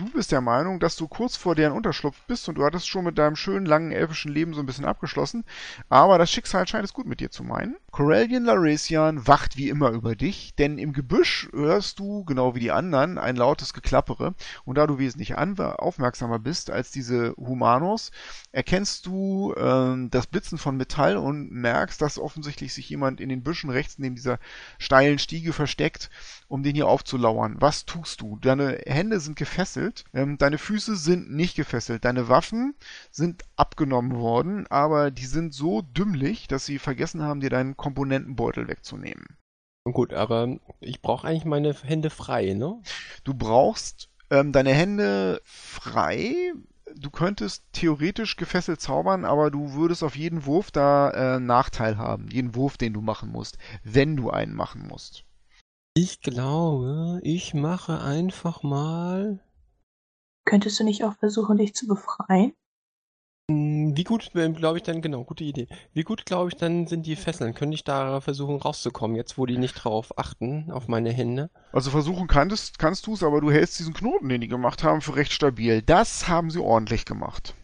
Du bist der Meinung, dass du kurz vor deren Unterschlupf bist und du hattest schon mit deinem schönen langen elfischen Leben so ein bisschen abgeschlossen, aber das Schicksal scheint es gut mit dir zu meinen. Corellian Laresian wacht wie immer über dich, denn im Gebüsch hörst du, genau wie die anderen, ein lautes Geklappere und da du wesentlich aufmerksamer bist als diese Humanos, erkennst du äh, das Blitzen von Metall und merkst, dass offensichtlich sich jemand in den Büschen rechts neben dieser steilen Stiege versteckt, um den hier aufzulauern. Was tust du? Deine Hände sind gefesselt, ähm, deine Füße sind nicht gefesselt, deine Waffen sind abgenommen worden, aber die sind so dümmlich, dass sie vergessen haben, dir deinen Komponentenbeutel wegzunehmen. Gut, aber ich brauche eigentlich meine Hände frei, ne? Du brauchst ähm, deine Hände frei. Du könntest theoretisch gefesselt zaubern, aber du würdest auf jeden Wurf da äh, Nachteil haben. Jeden Wurf, den du machen musst, wenn du einen machen musst. Ich glaube, ich mache einfach mal. Könntest du nicht auch versuchen, dich zu befreien? Hm, wie gut, glaube ich dann, genau, gute Idee. Wie gut, glaube ich, dann sind die Fesseln? Könnte ich da versuchen rauszukommen, jetzt wo die nicht drauf achten, auf meine Hände? Also versuchen kannst, kannst du es, aber du hältst diesen Knoten, den die gemacht haben, für recht stabil. Das haben sie ordentlich gemacht.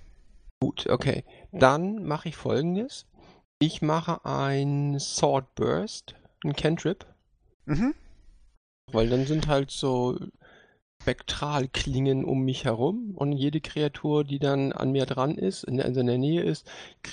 Gut, okay. Dann mache ich folgendes. Ich mache ein Sword Burst, ein Cantrip. Mhm. Weil dann sind halt so Spektralklingen um mich herum und jede Kreatur, die dann an mir dran ist, in, also in der Nähe ist,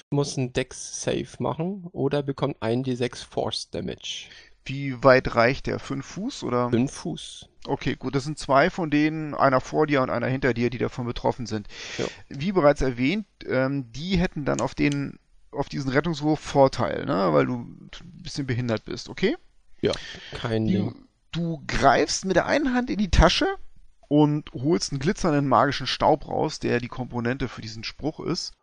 muss einen Dex-Save machen oder bekommt 1d6 Force Damage. Wie weit reicht der? Fünf Fuß oder? Fünf Fuß. Okay, gut. Das sind zwei von denen, einer vor dir und einer hinter dir, die davon betroffen sind. Ja. Wie bereits erwähnt, ähm, die hätten dann auf den auf diesen Rettungswurf Vorteil, ne? weil du ein bisschen behindert bist, okay? Ja, kein Ding. Du, du greifst mit der einen Hand in die Tasche und holst einen glitzernden magischen Staub raus, der die Komponente für diesen Spruch ist.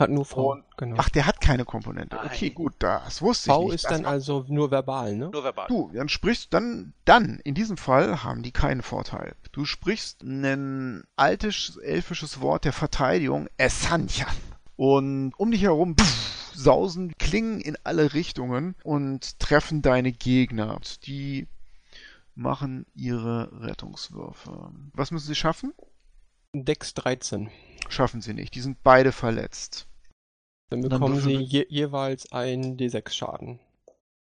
Hat nur V. Und, genau. Ach, der hat keine Komponente. Nein. Okay, gut, das wusste v ich nicht. V ist dann also nur verbal, ne? Nur verbal. Du, dann sprichst dann, dann, in diesem Fall haben die keinen Vorteil. Du sprichst ein altes elfisches Wort der Verteidigung, Essantia. Und um dich herum pff, sausen Klingen in alle Richtungen und treffen deine Gegner. Die machen ihre Rettungswürfe. Was müssen sie schaffen? Dex 13. Schaffen sie nicht. Die sind beide verletzt. Dann bekommen Dann sie je jeweils einen D6 Schaden.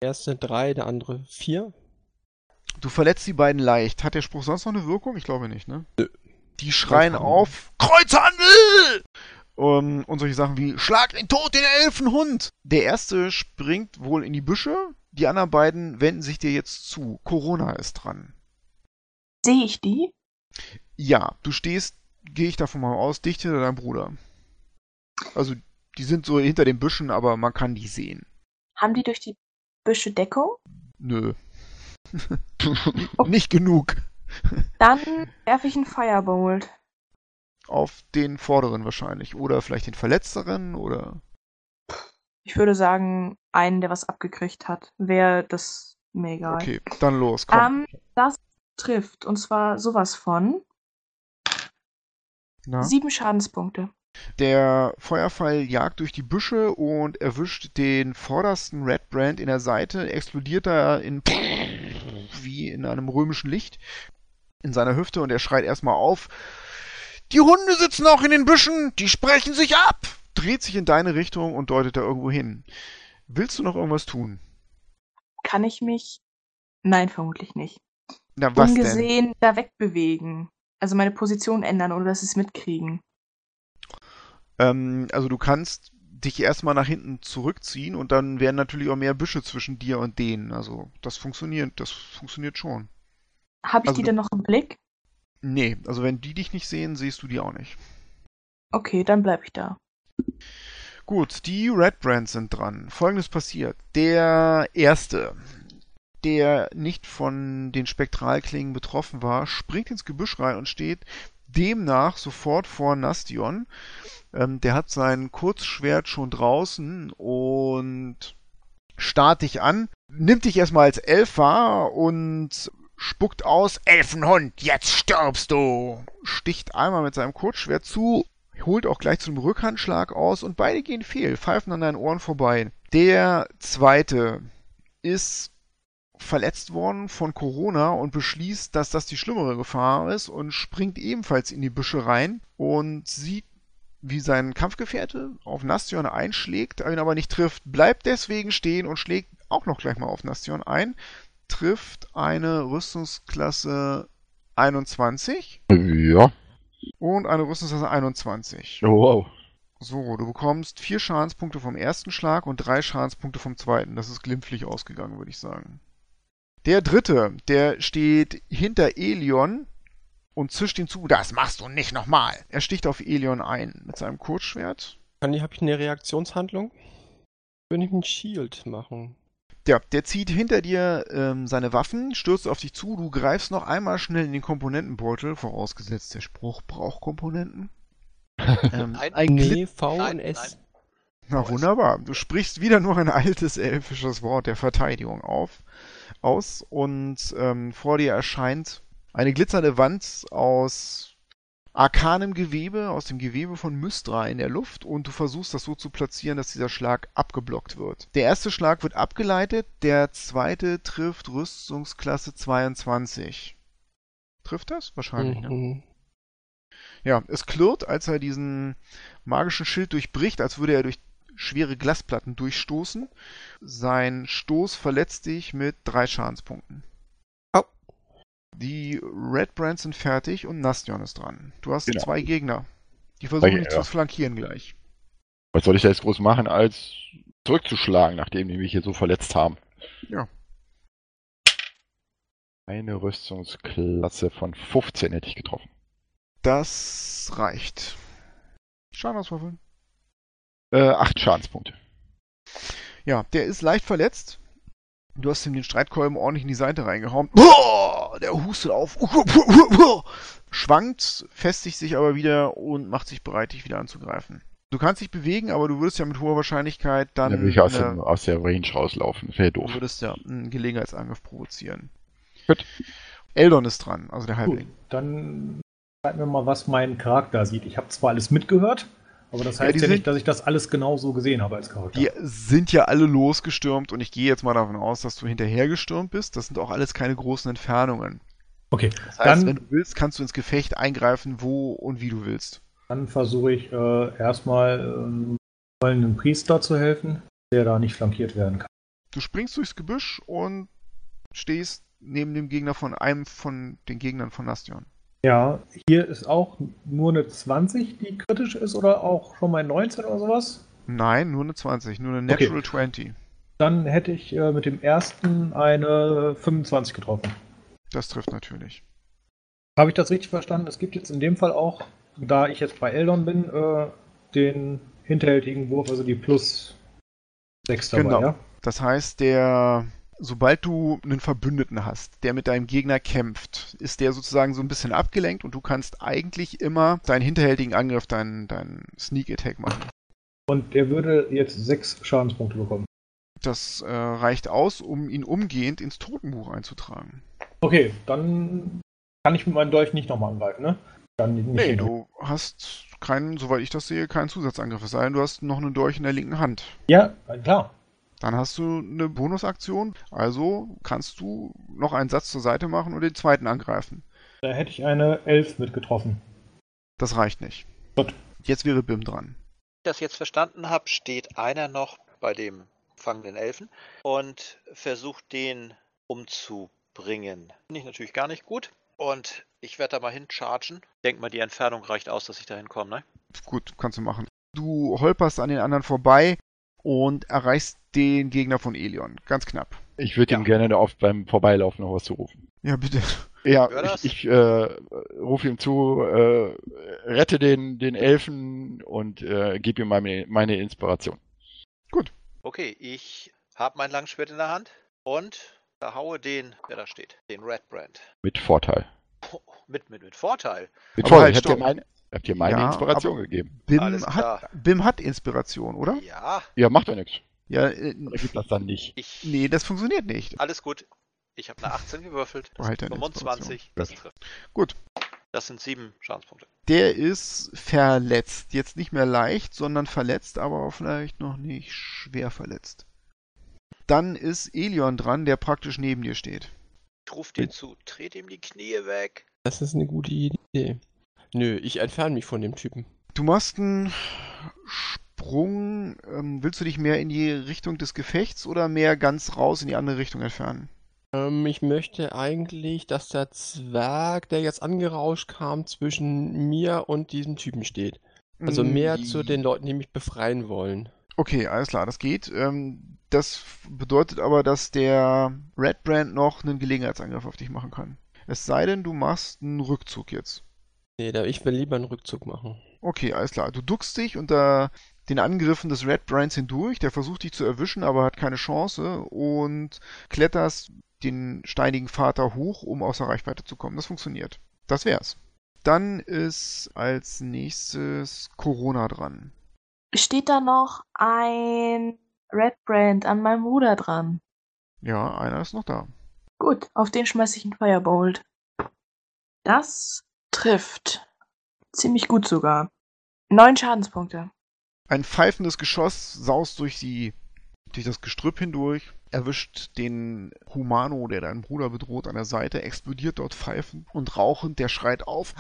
Der erste 3, der andere 4. Du verletzt die beiden leicht. Hat der Spruch sonst noch eine Wirkung? Ich glaube nicht, ne? Nö. Die schreien auf Kreuzhandel! Um, und solche Sachen wie Schlag den Tod, den Elfenhund! Der erste springt wohl in die Büsche, die anderen beiden wenden sich dir jetzt zu. Corona ist dran. Sehe ich die? Ja, du stehst, gehe ich davon mal aus, dicht hinter deinem Bruder. Also, die sind so hinter den Büschen, aber man kann die sehen. Haben die durch die Büsche Deckung? Nö. Nicht genug. Dann werfe ich einen Firebolt. Auf den vorderen wahrscheinlich. Oder vielleicht den verletzteren oder. Ich würde sagen, einen, der was abgekriegt hat. Wäre das mir egal. Okay, dann los, komm. Ähm, das trifft. Und zwar sowas von. Na? Sieben Schadenspunkte. Der Feuerpfeil jagt durch die Büsche und erwischt den vordersten Red Brand in der Seite, explodiert da in wie in einem römischen Licht in seiner Hüfte und er schreit erstmal auf. Die Hunde sitzen auch in den Büschen, die sprechen sich ab! Dreht sich in deine Richtung und deutet da irgendwo hin. Willst du noch irgendwas tun? Kann ich mich. Nein, vermutlich nicht. Na, was Ungesehen denn? da wegbewegen. Also meine Position ändern, ohne dass sie es mitkriegen. Ähm, also du kannst dich erstmal nach hinten zurückziehen und dann wären natürlich auch mehr Büsche zwischen dir und denen. Also das funktioniert, das funktioniert schon. Habe ich also die denn noch im Blick? Nee, also wenn die dich nicht sehen, siehst du die auch nicht. Okay, dann bleib ich da. Gut, die Red Brands sind dran. Folgendes passiert. Der erste, der nicht von den Spektralklingen betroffen war, springt ins Gebüsch rein und steht demnach sofort vor Nastion. Ähm, der hat sein Kurzschwert schon draußen und starrt dich an, nimmt dich erstmal als Elf wahr und spuckt aus, Elfenhund, jetzt stirbst du! Sticht einmal mit seinem Kurzschwert zu, holt auch gleich zum Rückhandschlag aus und beide gehen fehl, pfeifen an deinen Ohren vorbei. Der zweite ist verletzt worden von Corona und beschließt, dass das die schlimmere Gefahr ist und springt ebenfalls in die Büsche rein und sieht, wie sein Kampfgefährte auf Nastion einschlägt, ihn aber nicht trifft, bleibt deswegen stehen und schlägt auch noch gleich mal auf Nastion ein, trifft eine Rüstungsklasse 21. Ja. Und eine Rüstungsklasse 21. Oh, wow. So, du bekommst vier Schadenspunkte vom ersten Schlag und drei Schadenspunkte vom zweiten. Das ist glimpflich ausgegangen, würde ich sagen. Der dritte, der steht hinter Elion und zischt ihm zu, das machst du nicht nochmal. Er sticht auf Elion ein mit seinem Kurzschwert. Kann ich, habe ich eine Reaktionshandlung? Würde ich einen Shield machen. Ja, der zieht hinter dir ähm, seine Waffen, stürzt auf dich zu, du greifst noch einmal schnell in den Komponentenbeutel, vorausgesetzt der Spruch braucht Komponenten. ähm, ein nee, V und S. Na wunderbar. Du sprichst wieder nur ein altes elfisches Wort der Verteidigung auf, aus und ähm, vor dir erscheint eine glitzernde Wand aus arkanem Gewebe, aus dem Gewebe von Mystra in der Luft und du versuchst das so zu platzieren, dass dieser Schlag abgeblockt wird. Der erste Schlag wird abgeleitet, der zweite trifft Rüstungsklasse 22. Trifft das? Wahrscheinlich, ne? mhm. ne? Ja, es klirrt, als er diesen magischen Schild durchbricht, als würde er durch schwere Glasplatten durchstoßen. Sein Stoß verletzt dich mit drei Schadenspunkten. Die Red Brands sind fertig und Nastion ist dran. Du hast genau. zwei Gegner. Die versuchen dich ja. zu flankieren gleich. Was soll ich da jetzt groß machen, als zurückzuschlagen, nachdem die mich hier so verletzt haben? Ja. Eine Rüstungsklasse von 15 hätte ich getroffen. Das reicht. Schadenauswürfeln. Äh, acht Schadenspunkte. Ja, der ist leicht verletzt. Du hast ihm den Streitkolben ordentlich in die Seite reingehauen. Boah, der hustet auf. Schwankt, festigt sich aber wieder und macht sich bereit, dich wieder anzugreifen. Du kannst dich bewegen, aber du würdest ja mit hoher Wahrscheinlichkeit dann. Ja, will ich aus, dem, aus der Range rauslaufen. Wäre doof. Du würdest ja einen Gelegenheitsangriff provozieren. Gut. Eldon ist dran, also der Halbling. Gut, dann zeig mir mal, was mein Charakter sieht. Ich habe zwar alles mitgehört, aber das heißt ja, ja nicht, dass ich das alles genau so gesehen habe als Charakter. Die sind ja alle losgestürmt und ich gehe jetzt mal davon aus, dass du hinterhergestürmt bist. Das sind auch alles keine großen Entfernungen. Okay. Das heißt, dann, wenn du willst, kannst du ins Gefecht eingreifen, wo und wie du willst. Dann versuche ich äh, erstmal ähm, einen Priester zu helfen, der da nicht flankiert werden kann. Du springst durchs Gebüsch und stehst neben dem Gegner von einem von den Gegnern von Nastion. Ja, hier ist auch nur eine 20, die kritisch ist, oder auch schon mal 19 oder sowas? Nein, nur eine 20, nur eine Natural okay. 20. Dann hätte ich äh, mit dem ersten eine 25 getroffen. Das trifft natürlich. Habe ich das richtig verstanden? Es gibt jetzt in dem Fall auch, da ich jetzt bei Eldon bin, äh, den hinterhältigen Wurf, also die plus 6 dabei, genau. ja? Das heißt, der sobald du einen Verbündeten hast, der mit deinem Gegner kämpft, ist der sozusagen so ein bisschen abgelenkt und du kannst eigentlich immer deinen hinterhältigen Angriff, deinen, deinen Sneak Attack machen. Und er würde jetzt sechs Schadenspunkte bekommen. Das äh, reicht aus, um ihn umgehend ins Totenbuch einzutragen. Okay, dann kann ich mit meinem Dolch nicht nochmal angreifen, ne? Dann nicht nee, du hast keinen, soweit ich das sehe, keinen Zusatzangriff. Es sei denn, du hast noch einen Dolch in der linken Hand. Ja, klar. Dann hast du eine Bonusaktion, also kannst du noch einen Satz zur Seite machen und den zweiten angreifen. Da hätte ich eine 11 mitgetroffen. Das reicht nicht. Gut. Jetzt wäre Bim dran. Wenn ich das jetzt verstanden habe, steht einer noch bei dem fangenden Elfen und versucht den umzubringen. Finde ich natürlich gar nicht gut. Und ich werde da mal hinchargen. Denk mal, die Entfernung reicht aus, dass ich da hinkomme, ne? Gut, kannst du machen. Du holperst an den anderen vorbei, und erreichst den Gegner von Elion. Ganz knapp. Ich würde ja. ihm gerne auf beim Vorbeilaufen noch was zurufen. Ja, bitte. Ja, ich, ich äh, rufe ihm zu, äh, rette den, den Elfen und äh, gebe ihm meine, meine Inspiration. Gut. Okay, ich habe mein Langschwert in der Hand und da haue den, wer da steht, den Red Brand. Mit Vorteil. Oh, mit, mit, mit Vorteil. Mit Vorteil. Halt, ich habe Habt ihr meine ja, Inspiration gegeben? Bim hat, Bim hat Inspiration, oder? Ja. Ja, macht doch nichts. Ja, äh, oder gibt das dann nicht? Ich, nee, das funktioniert nicht. Alles gut. Ich habe eine 18 gewürfelt. Das halt sind 25. Das trifft. Gut. Das sind sieben Schadenspunkte. Der ist verletzt. Jetzt nicht mehr leicht, sondern verletzt, aber vielleicht noch nicht schwer verletzt. Dann ist Elion dran, der praktisch neben dir steht. Ich rufe dir zu, trete ihm die Knie weg. Das ist eine gute Idee. Nö, ich entferne mich von dem Typen. Du machst einen Sprung. Ähm, willst du dich mehr in die Richtung des Gefechts oder mehr ganz raus in die andere Richtung entfernen? Ähm, ich möchte eigentlich, dass der Zwerg, der jetzt angerauscht kam, zwischen mir und diesem Typen steht. Also mm, mehr zu den Leuten, die mich befreien wollen. Okay, alles klar, das geht. Ähm, das bedeutet aber, dass der Red Brand noch einen Gelegenheitsangriff auf dich machen kann. Es sei denn, du machst einen Rückzug jetzt. Nee, da, ich will lieber einen Rückzug machen. Okay, alles klar. Du duckst dich unter den Angriffen des Red Brands hindurch. Der versucht dich zu erwischen, aber hat keine Chance und kletterst den steinigen Vater hoch, um außer Reichweite zu kommen. Das funktioniert. Das wär's. Dann ist als nächstes Corona dran. Steht da noch ein Red Brand an meinem Bruder dran? Ja, einer ist noch da. Gut, auf den schmeiße ich einen Firebolt. Das Trifft. Ziemlich gut sogar. Neun Schadenspunkte. Ein pfeifendes Geschoss saust durch die durch das Gestrüpp hindurch, erwischt den Humano, der deinen Bruder bedroht, an der Seite, explodiert dort pfeifend und rauchend, der schreit auf.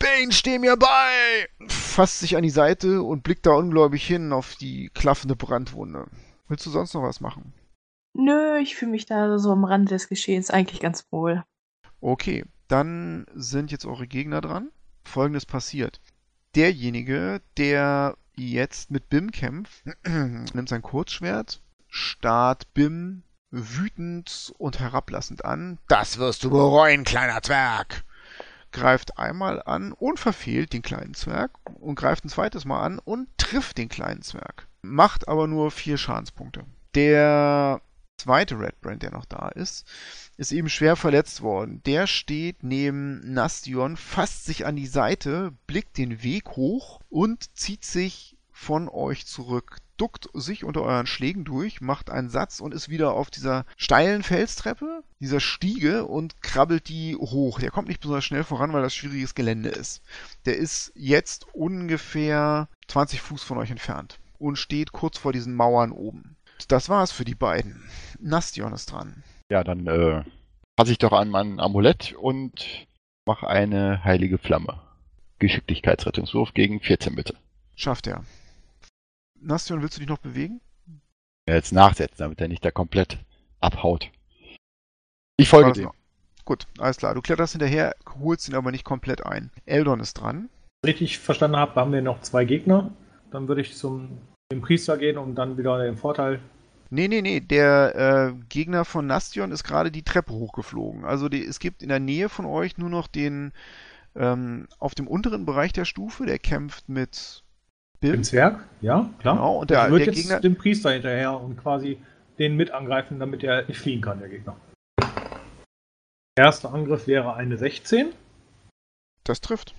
Bane, steh mir bei! Fasst sich an die Seite und blickt da ungläubig hin auf die klaffende Brandwunde. Willst du sonst noch was machen? Nö, ich fühle mich da so am Rande des Geschehens eigentlich ganz wohl. Okay, dann sind jetzt eure Gegner dran. Folgendes passiert. Derjenige, der jetzt mit Bim kämpft, nimmt sein Kurzschwert, starrt Bim wütend und herablassend an. Das wirst du bereuen, kleiner Zwerg! greift einmal an und verfehlt den kleinen Zwerg und greift ein zweites Mal an und trifft den kleinen Zwerg. Macht aber nur vier Schadenspunkte. Der zweite Red Brand, der noch da ist, ist eben schwer verletzt worden. Der steht neben Nastion, fasst sich an die Seite, blickt den Weg hoch und zieht sich von euch zurück, duckt sich unter euren Schlägen durch, macht einen Satz und ist wieder auf dieser steilen Felstreppe, dieser Stiege und krabbelt die hoch. Der kommt nicht besonders schnell voran, weil das schwieriges Gelände ist. Der ist jetzt ungefähr 20 Fuß von euch entfernt und steht kurz vor diesen Mauern oben. Das war's für die beiden. Nastion ist dran. Ja, dann äh, passe ich doch an mein Amulett und mache eine heilige Flamme. Geschicklichkeitsrettungswurf gegen 14 bitte. Schafft er. Nastion, willst du dich noch bewegen? Ja, jetzt nachsetzen, damit er nicht da komplett abhaut. Ich folge dem. Gut, alles klar. Du kletterst hinterher, holst ihn aber nicht komplett ein. Eldon ist dran. Richtig verstanden habe, haben wir noch zwei Gegner. Dann würde ich zum dem Priester gehen, um dann wieder den Vorteil. Nee, nee, nee. Der äh, Gegner von Nastion ist gerade die Treppe hochgeflogen. Also die, es gibt in der Nähe von euch nur noch den ähm, auf dem unteren Bereich der Stufe, der kämpft mit Bill. Dem Zwerg, ja, klar. Genau, und der, wird der jetzt Gegner... dem Priester hinterher und quasi den mit angreifen, damit er nicht fliehen kann, der Gegner. Erster Angriff wäre eine 16. Das trifft.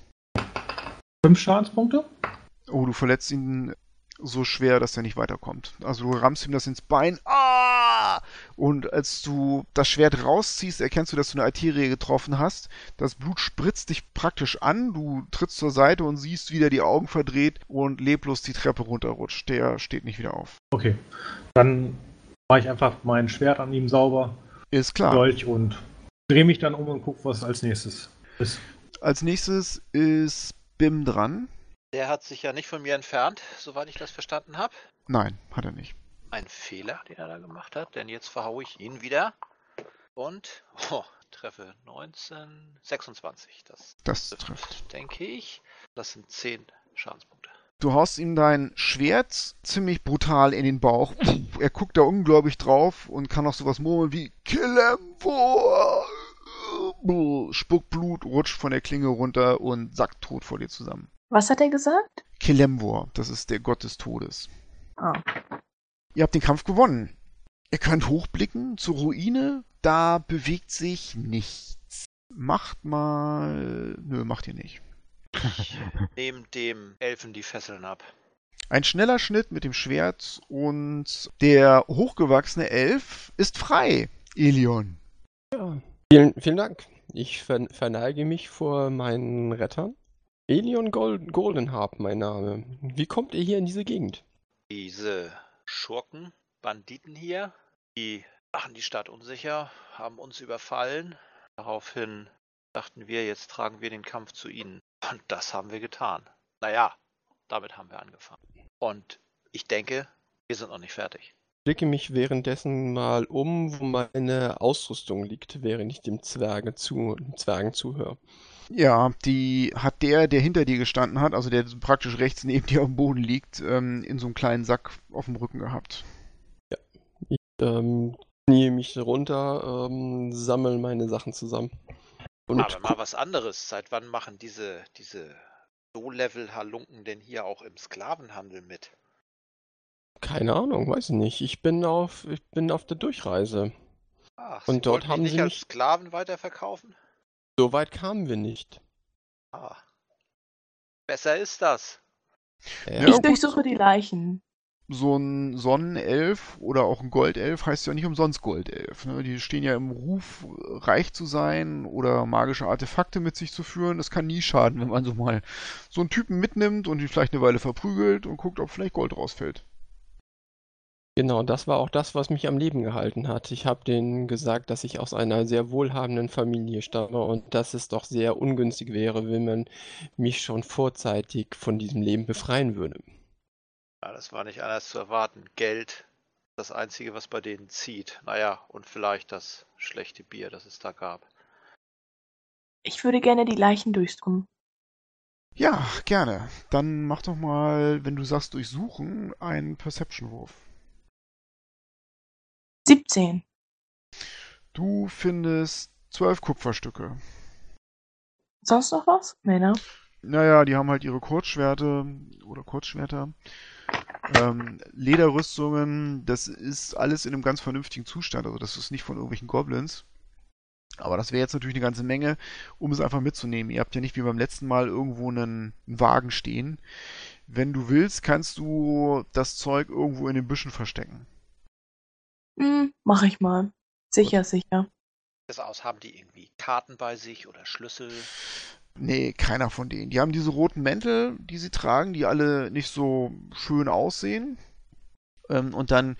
Fünf Schadenspunkte. Oh, du verletzt ihn so schwer, dass er nicht weiterkommt. Also du rammst ihm das ins Bein. Ah! Und als du das Schwert rausziehst, erkennst du, dass du eine Arterie getroffen hast. Das Blut spritzt dich praktisch an. Du trittst zur Seite und siehst, wie der die Augen verdreht und leblos die Treppe runterrutscht. Der steht nicht wieder auf. Okay. Dann mache ich einfach mein Schwert an ihm sauber. Ist klar. Dolch und drehe mich dann um und gucke, was als nächstes ist. Als nächstes ist Bim dran. Der hat sich ja nicht von mir entfernt, soweit ich das verstanden habe. Nein, hat er nicht. Ein Fehler, den er da gemacht hat, denn jetzt verhaue ich ihn wieder. Und oh, treffe 19, 26. Das, das trifft, denke ich. Das sind 10 Schadenspunkte. Du haust ihm dein Schwert ziemlich brutal in den Bauch. Er guckt da ungläubig drauf und kann auch sowas murmeln wie Kill him for! Spuckt Blut, rutscht von der Klinge runter und sackt tot vor dir zusammen. Was hat er gesagt? Kelemvor, das ist der Gott des Todes. Ah. Ihr habt den Kampf gewonnen. Ihr könnt hochblicken zur Ruine, da bewegt sich nichts. Macht mal. Nö, macht ihr nicht. Ich nehme dem Elfen die Fesseln ab. Ein schneller Schnitt mit dem Schwert und der hochgewachsene Elf ist frei, Elion. Ja, vielen, vielen Dank. Ich verneige mich vor meinen Rettern Elion Gold Goldenharp, mein Name. Wie kommt ihr hier in diese Gegend? Diese Schurken, Banditen hier, die machen die Stadt unsicher, haben uns überfallen. Daraufhin dachten wir, jetzt tragen wir den Kampf zu ihnen. Und das haben wir getan. Naja, damit haben wir angefangen. Und ich denke, wir sind noch nicht fertig. Ich blicke mich währenddessen mal um, wo meine Ausrüstung liegt, während ich dem Zwerge zu, Zwergen zuhöre. Ja, die hat der, der hinter dir gestanden hat, also der praktisch rechts neben dir auf dem Boden liegt, ähm, in so einem kleinen Sack auf dem Rücken gehabt. Ja, ich ähm, knie mich runter, ähm, sammle meine Sachen zusammen. Und Aber mal was anderes. Seit wann machen diese, diese So-Level-Halunken denn hier auch im Sklavenhandel mit? Keine Ahnung, weiß ich nicht. Ich bin auf, ich bin auf der Durchreise. Ach, und dort haben sie mich Sklaven weiterverkaufen? So weit kamen wir nicht. Ah. Besser ist das. Ja, ich durchsuche die Leichen. So ein Sonnenelf oder auch ein Goldelf heißt ja nicht umsonst Goldelf. Ne? Die stehen ja im Ruf, reich zu sein oder magische Artefakte mit sich zu führen. Das kann nie schaden, wenn man so mal so einen Typen mitnimmt und ihn vielleicht eine Weile verprügelt und guckt, ob vielleicht Gold rausfällt. Genau, das war auch das, was mich am Leben gehalten hat. Ich habe denen gesagt, dass ich aus einer sehr wohlhabenden Familie stamme und dass es doch sehr ungünstig wäre, wenn man mich schon vorzeitig von diesem Leben befreien würde. Ja, das war nicht anders zu erwarten. Geld, das Einzige, was bei denen zieht. Naja, und vielleicht das schlechte Bier, das es da gab. Ich würde gerne die Leichen durchsuchen. Ja, gerne. Dann mach doch mal, wenn du sagst durchsuchen, einen Perception-Wurf. 17. Du findest zwölf Kupferstücke. Sonst noch was? Nee, ne? Naja, die haben halt ihre Kurzschwerte oder Kurzschwerter. Ähm, Lederrüstungen, das ist alles in einem ganz vernünftigen Zustand. Also das ist nicht von irgendwelchen Goblins. Aber das wäre jetzt natürlich eine ganze Menge, um es einfach mitzunehmen. Ihr habt ja nicht wie beim letzten Mal irgendwo einen, einen Wagen stehen. Wenn du willst, kannst du das Zeug irgendwo in den Büschen verstecken. Hm, mach ich mal. Sicher, sicher. Das aus, haben die irgendwie Karten bei sich oder Schlüssel? Nee, keiner von denen. Die haben diese roten Mäntel, die sie tragen, die alle nicht so schön aussehen. Ähm, und dann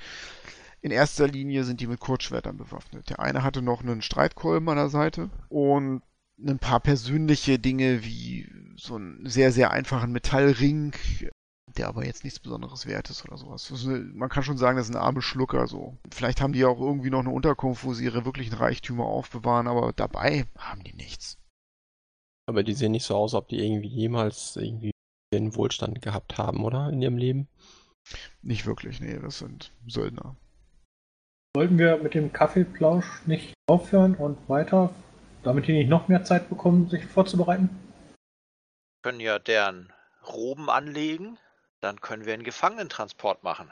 in erster Linie sind die mit Kurzschwertern bewaffnet. Der eine hatte noch einen Streitkolben an der Seite und ein paar persönliche Dinge wie so einen sehr, sehr einfachen Metallring, der aber jetzt nichts Besonderes wert ist oder sowas. Eine, man kann schon sagen, das ist ein arme Schlucker so. Vielleicht haben die auch irgendwie noch eine Unterkunft, wo sie ihre wirklichen Reichtümer aufbewahren, aber dabei haben die nichts. Aber die sehen nicht so aus, ob die irgendwie jemals irgendwie den Wohlstand gehabt haben, oder? In ihrem Leben? Nicht wirklich, nee, das sind Söldner. Sollten wir mit dem Kaffeeplausch nicht aufhören und weiter, damit die nicht noch mehr Zeit bekommen, sich vorzubereiten? Wir können ja deren Roben anlegen, dann können wir einen Gefangenentransport machen.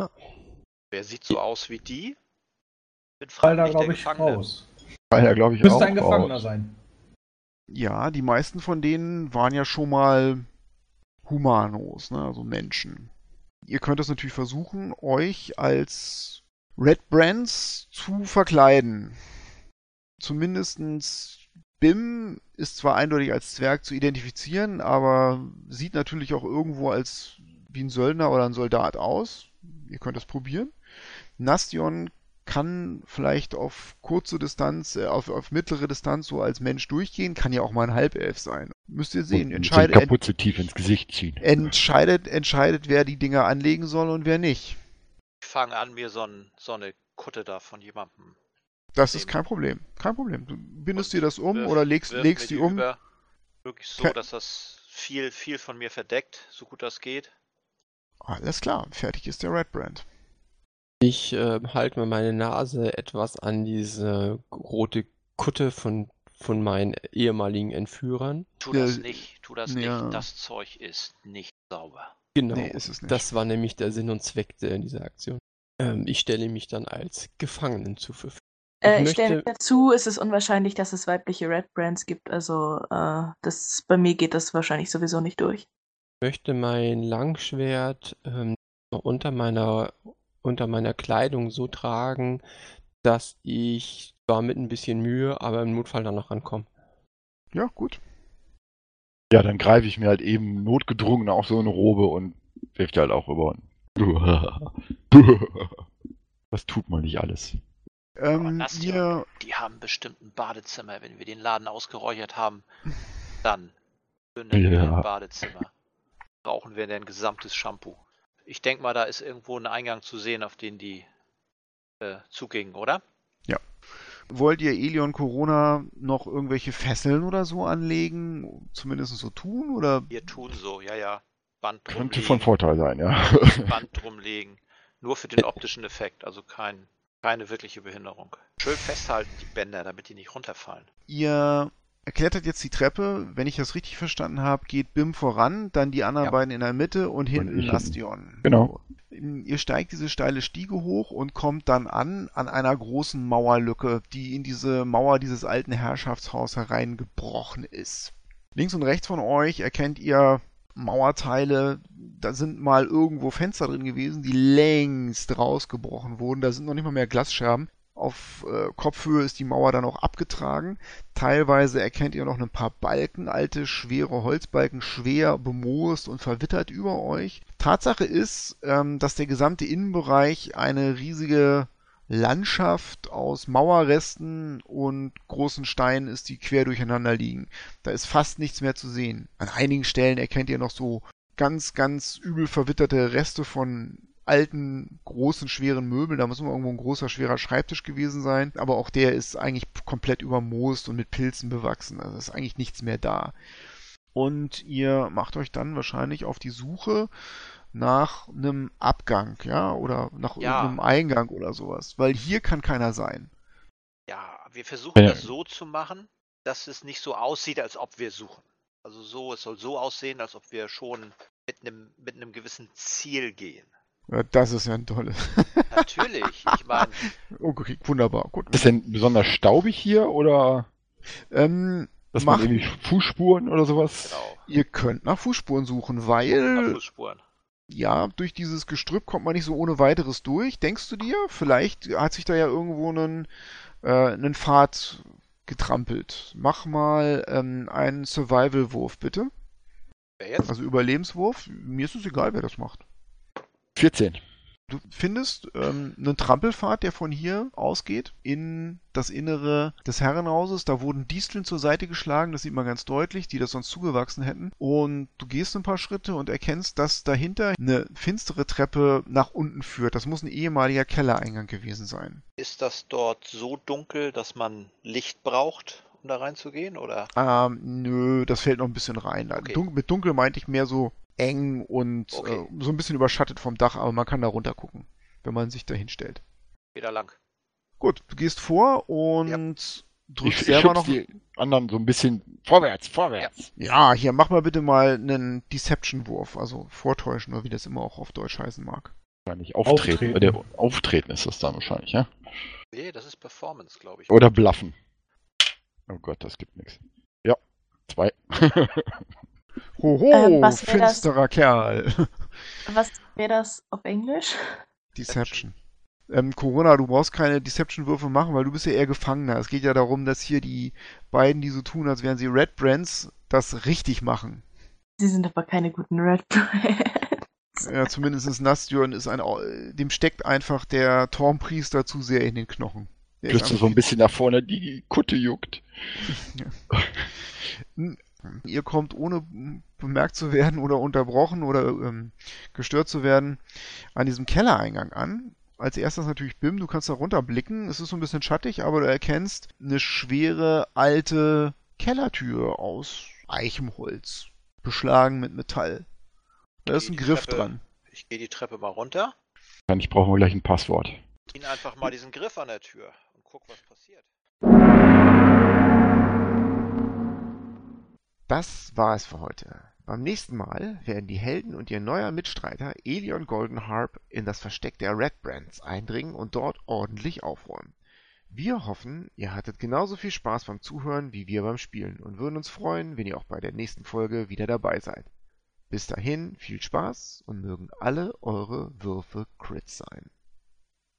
Ja. Wer sieht so aus wie die? Bin Fall da, glaube ich, raus. Fall da, glaube ich, Müsste auch ein Gefangener raus. sein. Ja, die meisten von denen waren ja schon mal Humanos, ne? also Menschen. Ihr könnt es natürlich versuchen, euch als Red Brands zu verkleiden. Zumindestens Bim ist zwar eindeutig als Zwerg zu identifizieren, aber sieht natürlich auch irgendwo als wie ein Söldner oder ein Soldat aus. Ihr könnt es probieren. Nastion kann vielleicht auf kurze Distanz, äh, auf, auf mittlere Distanz so als Mensch durchgehen, kann ja auch mal ein Halbelf sein. Müsst ihr sehen. Entscheidet, Kapuze tief ins Gesicht ziehen. Entscheidet, entscheidet, wer die Dinger anlegen soll und wer nicht. Ich fange an, mir so, ein, so eine Kutte da von jemandem. Das ist kein Problem. Kein Problem. Du bindest dir das um wirf, oder legst, legst die um. Über, wirklich so, dass das viel, viel von mir verdeckt, so gut das geht. Alles klar, fertig ist der Red Brand. Ich äh, halte mir meine Nase etwas an diese rote Kutte von, von meinen ehemaligen Entführern. Tu das nicht, tu das ja. nicht. Das Zeug ist nicht sauber. Genau, nee, das war nämlich der Sinn und Zweck dieser Aktion. Ähm, ich stelle mich dann als Gefangenen zur Verfügung. Äh, ich, ich stelle dazu, es ist unwahrscheinlich, dass es weibliche Red Brands gibt. Also äh, das, bei mir geht das wahrscheinlich sowieso nicht durch. Ich möchte mein Langschwert ähm, unter meiner unter meiner Kleidung so tragen, dass ich zwar mit ein bisschen Mühe, aber im Notfall dann noch rankomme. Ja, gut. Ja, dann greife ich mir halt eben notgedrungen auch so eine Robe und wirf die halt auch rüber. Das tut man nicht alles. Ähm, Nastia, die haben bestimmt ein Badezimmer. Wenn wir den Laden ausgeräuchert haben, dann zünden ja. wir ein Badezimmer. Brauchen wir denn ein gesamtes Shampoo? Ich denke mal, da ist irgendwo ein Eingang zu sehen, auf den die äh, zugingen, oder? Ja. Wollt ihr Elion Corona noch irgendwelche Fesseln oder so anlegen? Zumindest so tun, oder? Wir tun so, ja, ja. Band Könnte von Vorteil sein, ja. Band drumlegen. Nur für den optischen Effekt, also kein, keine wirkliche Behinderung. Schön festhalten, die Bänder, damit die nicht runterfallen. Ihr er klettert jetzt die Treppe. Wenn ich das richtig verstanden habe, geht Bim voran, dann die anderen ja. beiden in der Mitte und hinten und Nastion. Genau. Ihr steigt diese steile Stiege hoch und kommt dann an an einer großen Mauerlücke, die in diese Mauer dieses alten Herrschaftshaus hereingebrochen ist. Links und rechts von euch erkennt ihr Mauerteile, da sind mal irgendwo Fenster drin gewesen, die längst rausgebrochen wurden. Da sind noch nicht mal mehr Glasscherben. Auf äh, Kopfhöhe ist die Mauer dann auch abgetragen. Teilweise erkennt ihr noch ein paar Balken, alte, schwere Holzbalken, schwer bemoost und verwittert über euch. Tatsache ist, ähm, dass der gesamte Innenbereich eine riesige Landschaft aus Mauerresten und großen Steinen ist, die quer durcheinander liegen. Da ist fast nichts mehr zu sehen. An einigen Stellen erkennt ihr noch so ganz, ganz übel verwitterte Reste von alten, großen, schweren Möbeln. Da muss immer irgendwo ein großer, schwerer Schreibtisch gewesen sein. Aber auch der ist eigentlich komplett übermoost und mit Pilzen bewachsen. Also ist eigentlich nichts mehr da. Und ihr macht euch dann wahrscheinlich auf die Suche nach einem Abgang, ja, oder nach ja. irgendeinem Eingang oder sowas. Weil hier kann keiner sein. Ja, wir versuchen ja. das so zu machen, dass es nicht so aussieht, als ob wir suchen. Also so, es soll so aussehen, als ob wir schon mit einem mit einem gewissen Ziel gehen. Ja, das ist ja ein tolles. Natürlich, ich meine. Okay, wunderbar, gut. Ist denn besonders staubig hier oder? Ähm, dass man irgendwie Fußspuren oder sowas. Genau. Ihr könnt nach Fußspuren suchen, weil. Nach Fußspuren. Ja, durch dieses Gestrüpp kommt man nicht so ohne weiteres durch. Denkst du dir? Vielleicht hat sich da ja irgendwo einen, äh, einen Pfad getrampelt. Mach mal ähm, einen Survival-Wurf, bitte. Wer jetzt? Also Überlebenswurf. Mir ist es egal, wer das macht. 14. Du findest ähm, einen Trampelpfad, der von hier ausgeht in das Innere des Herrenhauses. Da wurden Disteln zur Seite geschlagen, das sieht man ganz deutlich, die das sonst zugewachsen hätten. Und du gehst ein paar Schritte und erkennst, dass dahinter eine finstere Treppe nach unten führt. Das muss ein ehemaliger Kellereingang gewesen sein. Ist das dort so dunkel, dass man Licht braucht? um da reinzugehen, oder? Ähm, nö, das fällt noch ein bisschen rein. Okay. Dun mit dunkel meinte ich mehr so eng und okay. äh, so ein bisschen überschattet vom Dach, aber man kann da runter gucken, wenn man sich da hinstellt. Wieder lang. Gut, du gehst vor und ja. drückst ich, selber ich noch. die anderen so ein bisschen vorwärts, vorwärts. Ja. ja, hier mach mal bitte mal einen Deception-Wurf, also vortäuschen oder wie das immer auch auf Deutsch heißen mag. Wahrscheinlich auftreten. Auftreten, der auftreten ist das dann wahrscheinlich, ja? Nee, das ist Performance, glaube ich. Oder Bluffen. Oh Gott, das gibt nichts. Ja, zwei. Hoho, ähm, finsterer das, Kerl. Was wäre das auf Englisch? Deception. Ähm, Corona, du brauchst keine Deception-Würfe machen, weil du bist ja eher Gefangener. Es geht ja darum, dass hier die beiden, die so tun, als wären sie Red Brands, das richtig machen. Sie sind aber keine guten Red Brands. Ja, zumindest Nastjörn ist ein, dem steckt einfach der Tormpriester zu sehr in den Knochen. Plus so ein bisschen nach vorne die Kutte juckt. Ja. Ihr kommt ohne bemerkt zu werden oder unterbrochen oder ähm, gestört zu werden an diesem Kellereingang an. Als erstes natürlich BIM, du kannst da runterblicken. Es ist so ein bisschen schattig, aber du erkennst eine schwere alte Kellertür aus Eichenholz, beschlagen mit Metall. Da ist ein Griff Treppe, dran. Ich gehe die Treppe mal runter. Dann ich brauche gleich ein Passwort. Ich einfach mal diesen Griff an der Tür und guck, was passiert. Das war es für heute. Beim nächsten Mal werden die Helden und ihr neuer Mitstreiter Elion Goldenharp in das Versteck der Red Brands eindringen und dort ordentlich aufräumen. Wir hoffen, ihr hattet genauso viel Spaß beim Zuhören wie wir beim Spielen und würden uns freuen, wenn ihr auch bei der nächsten Folge wieder dabei seid. Bis dahin viel Spaß und mögen alle eure Würfe Crits sein.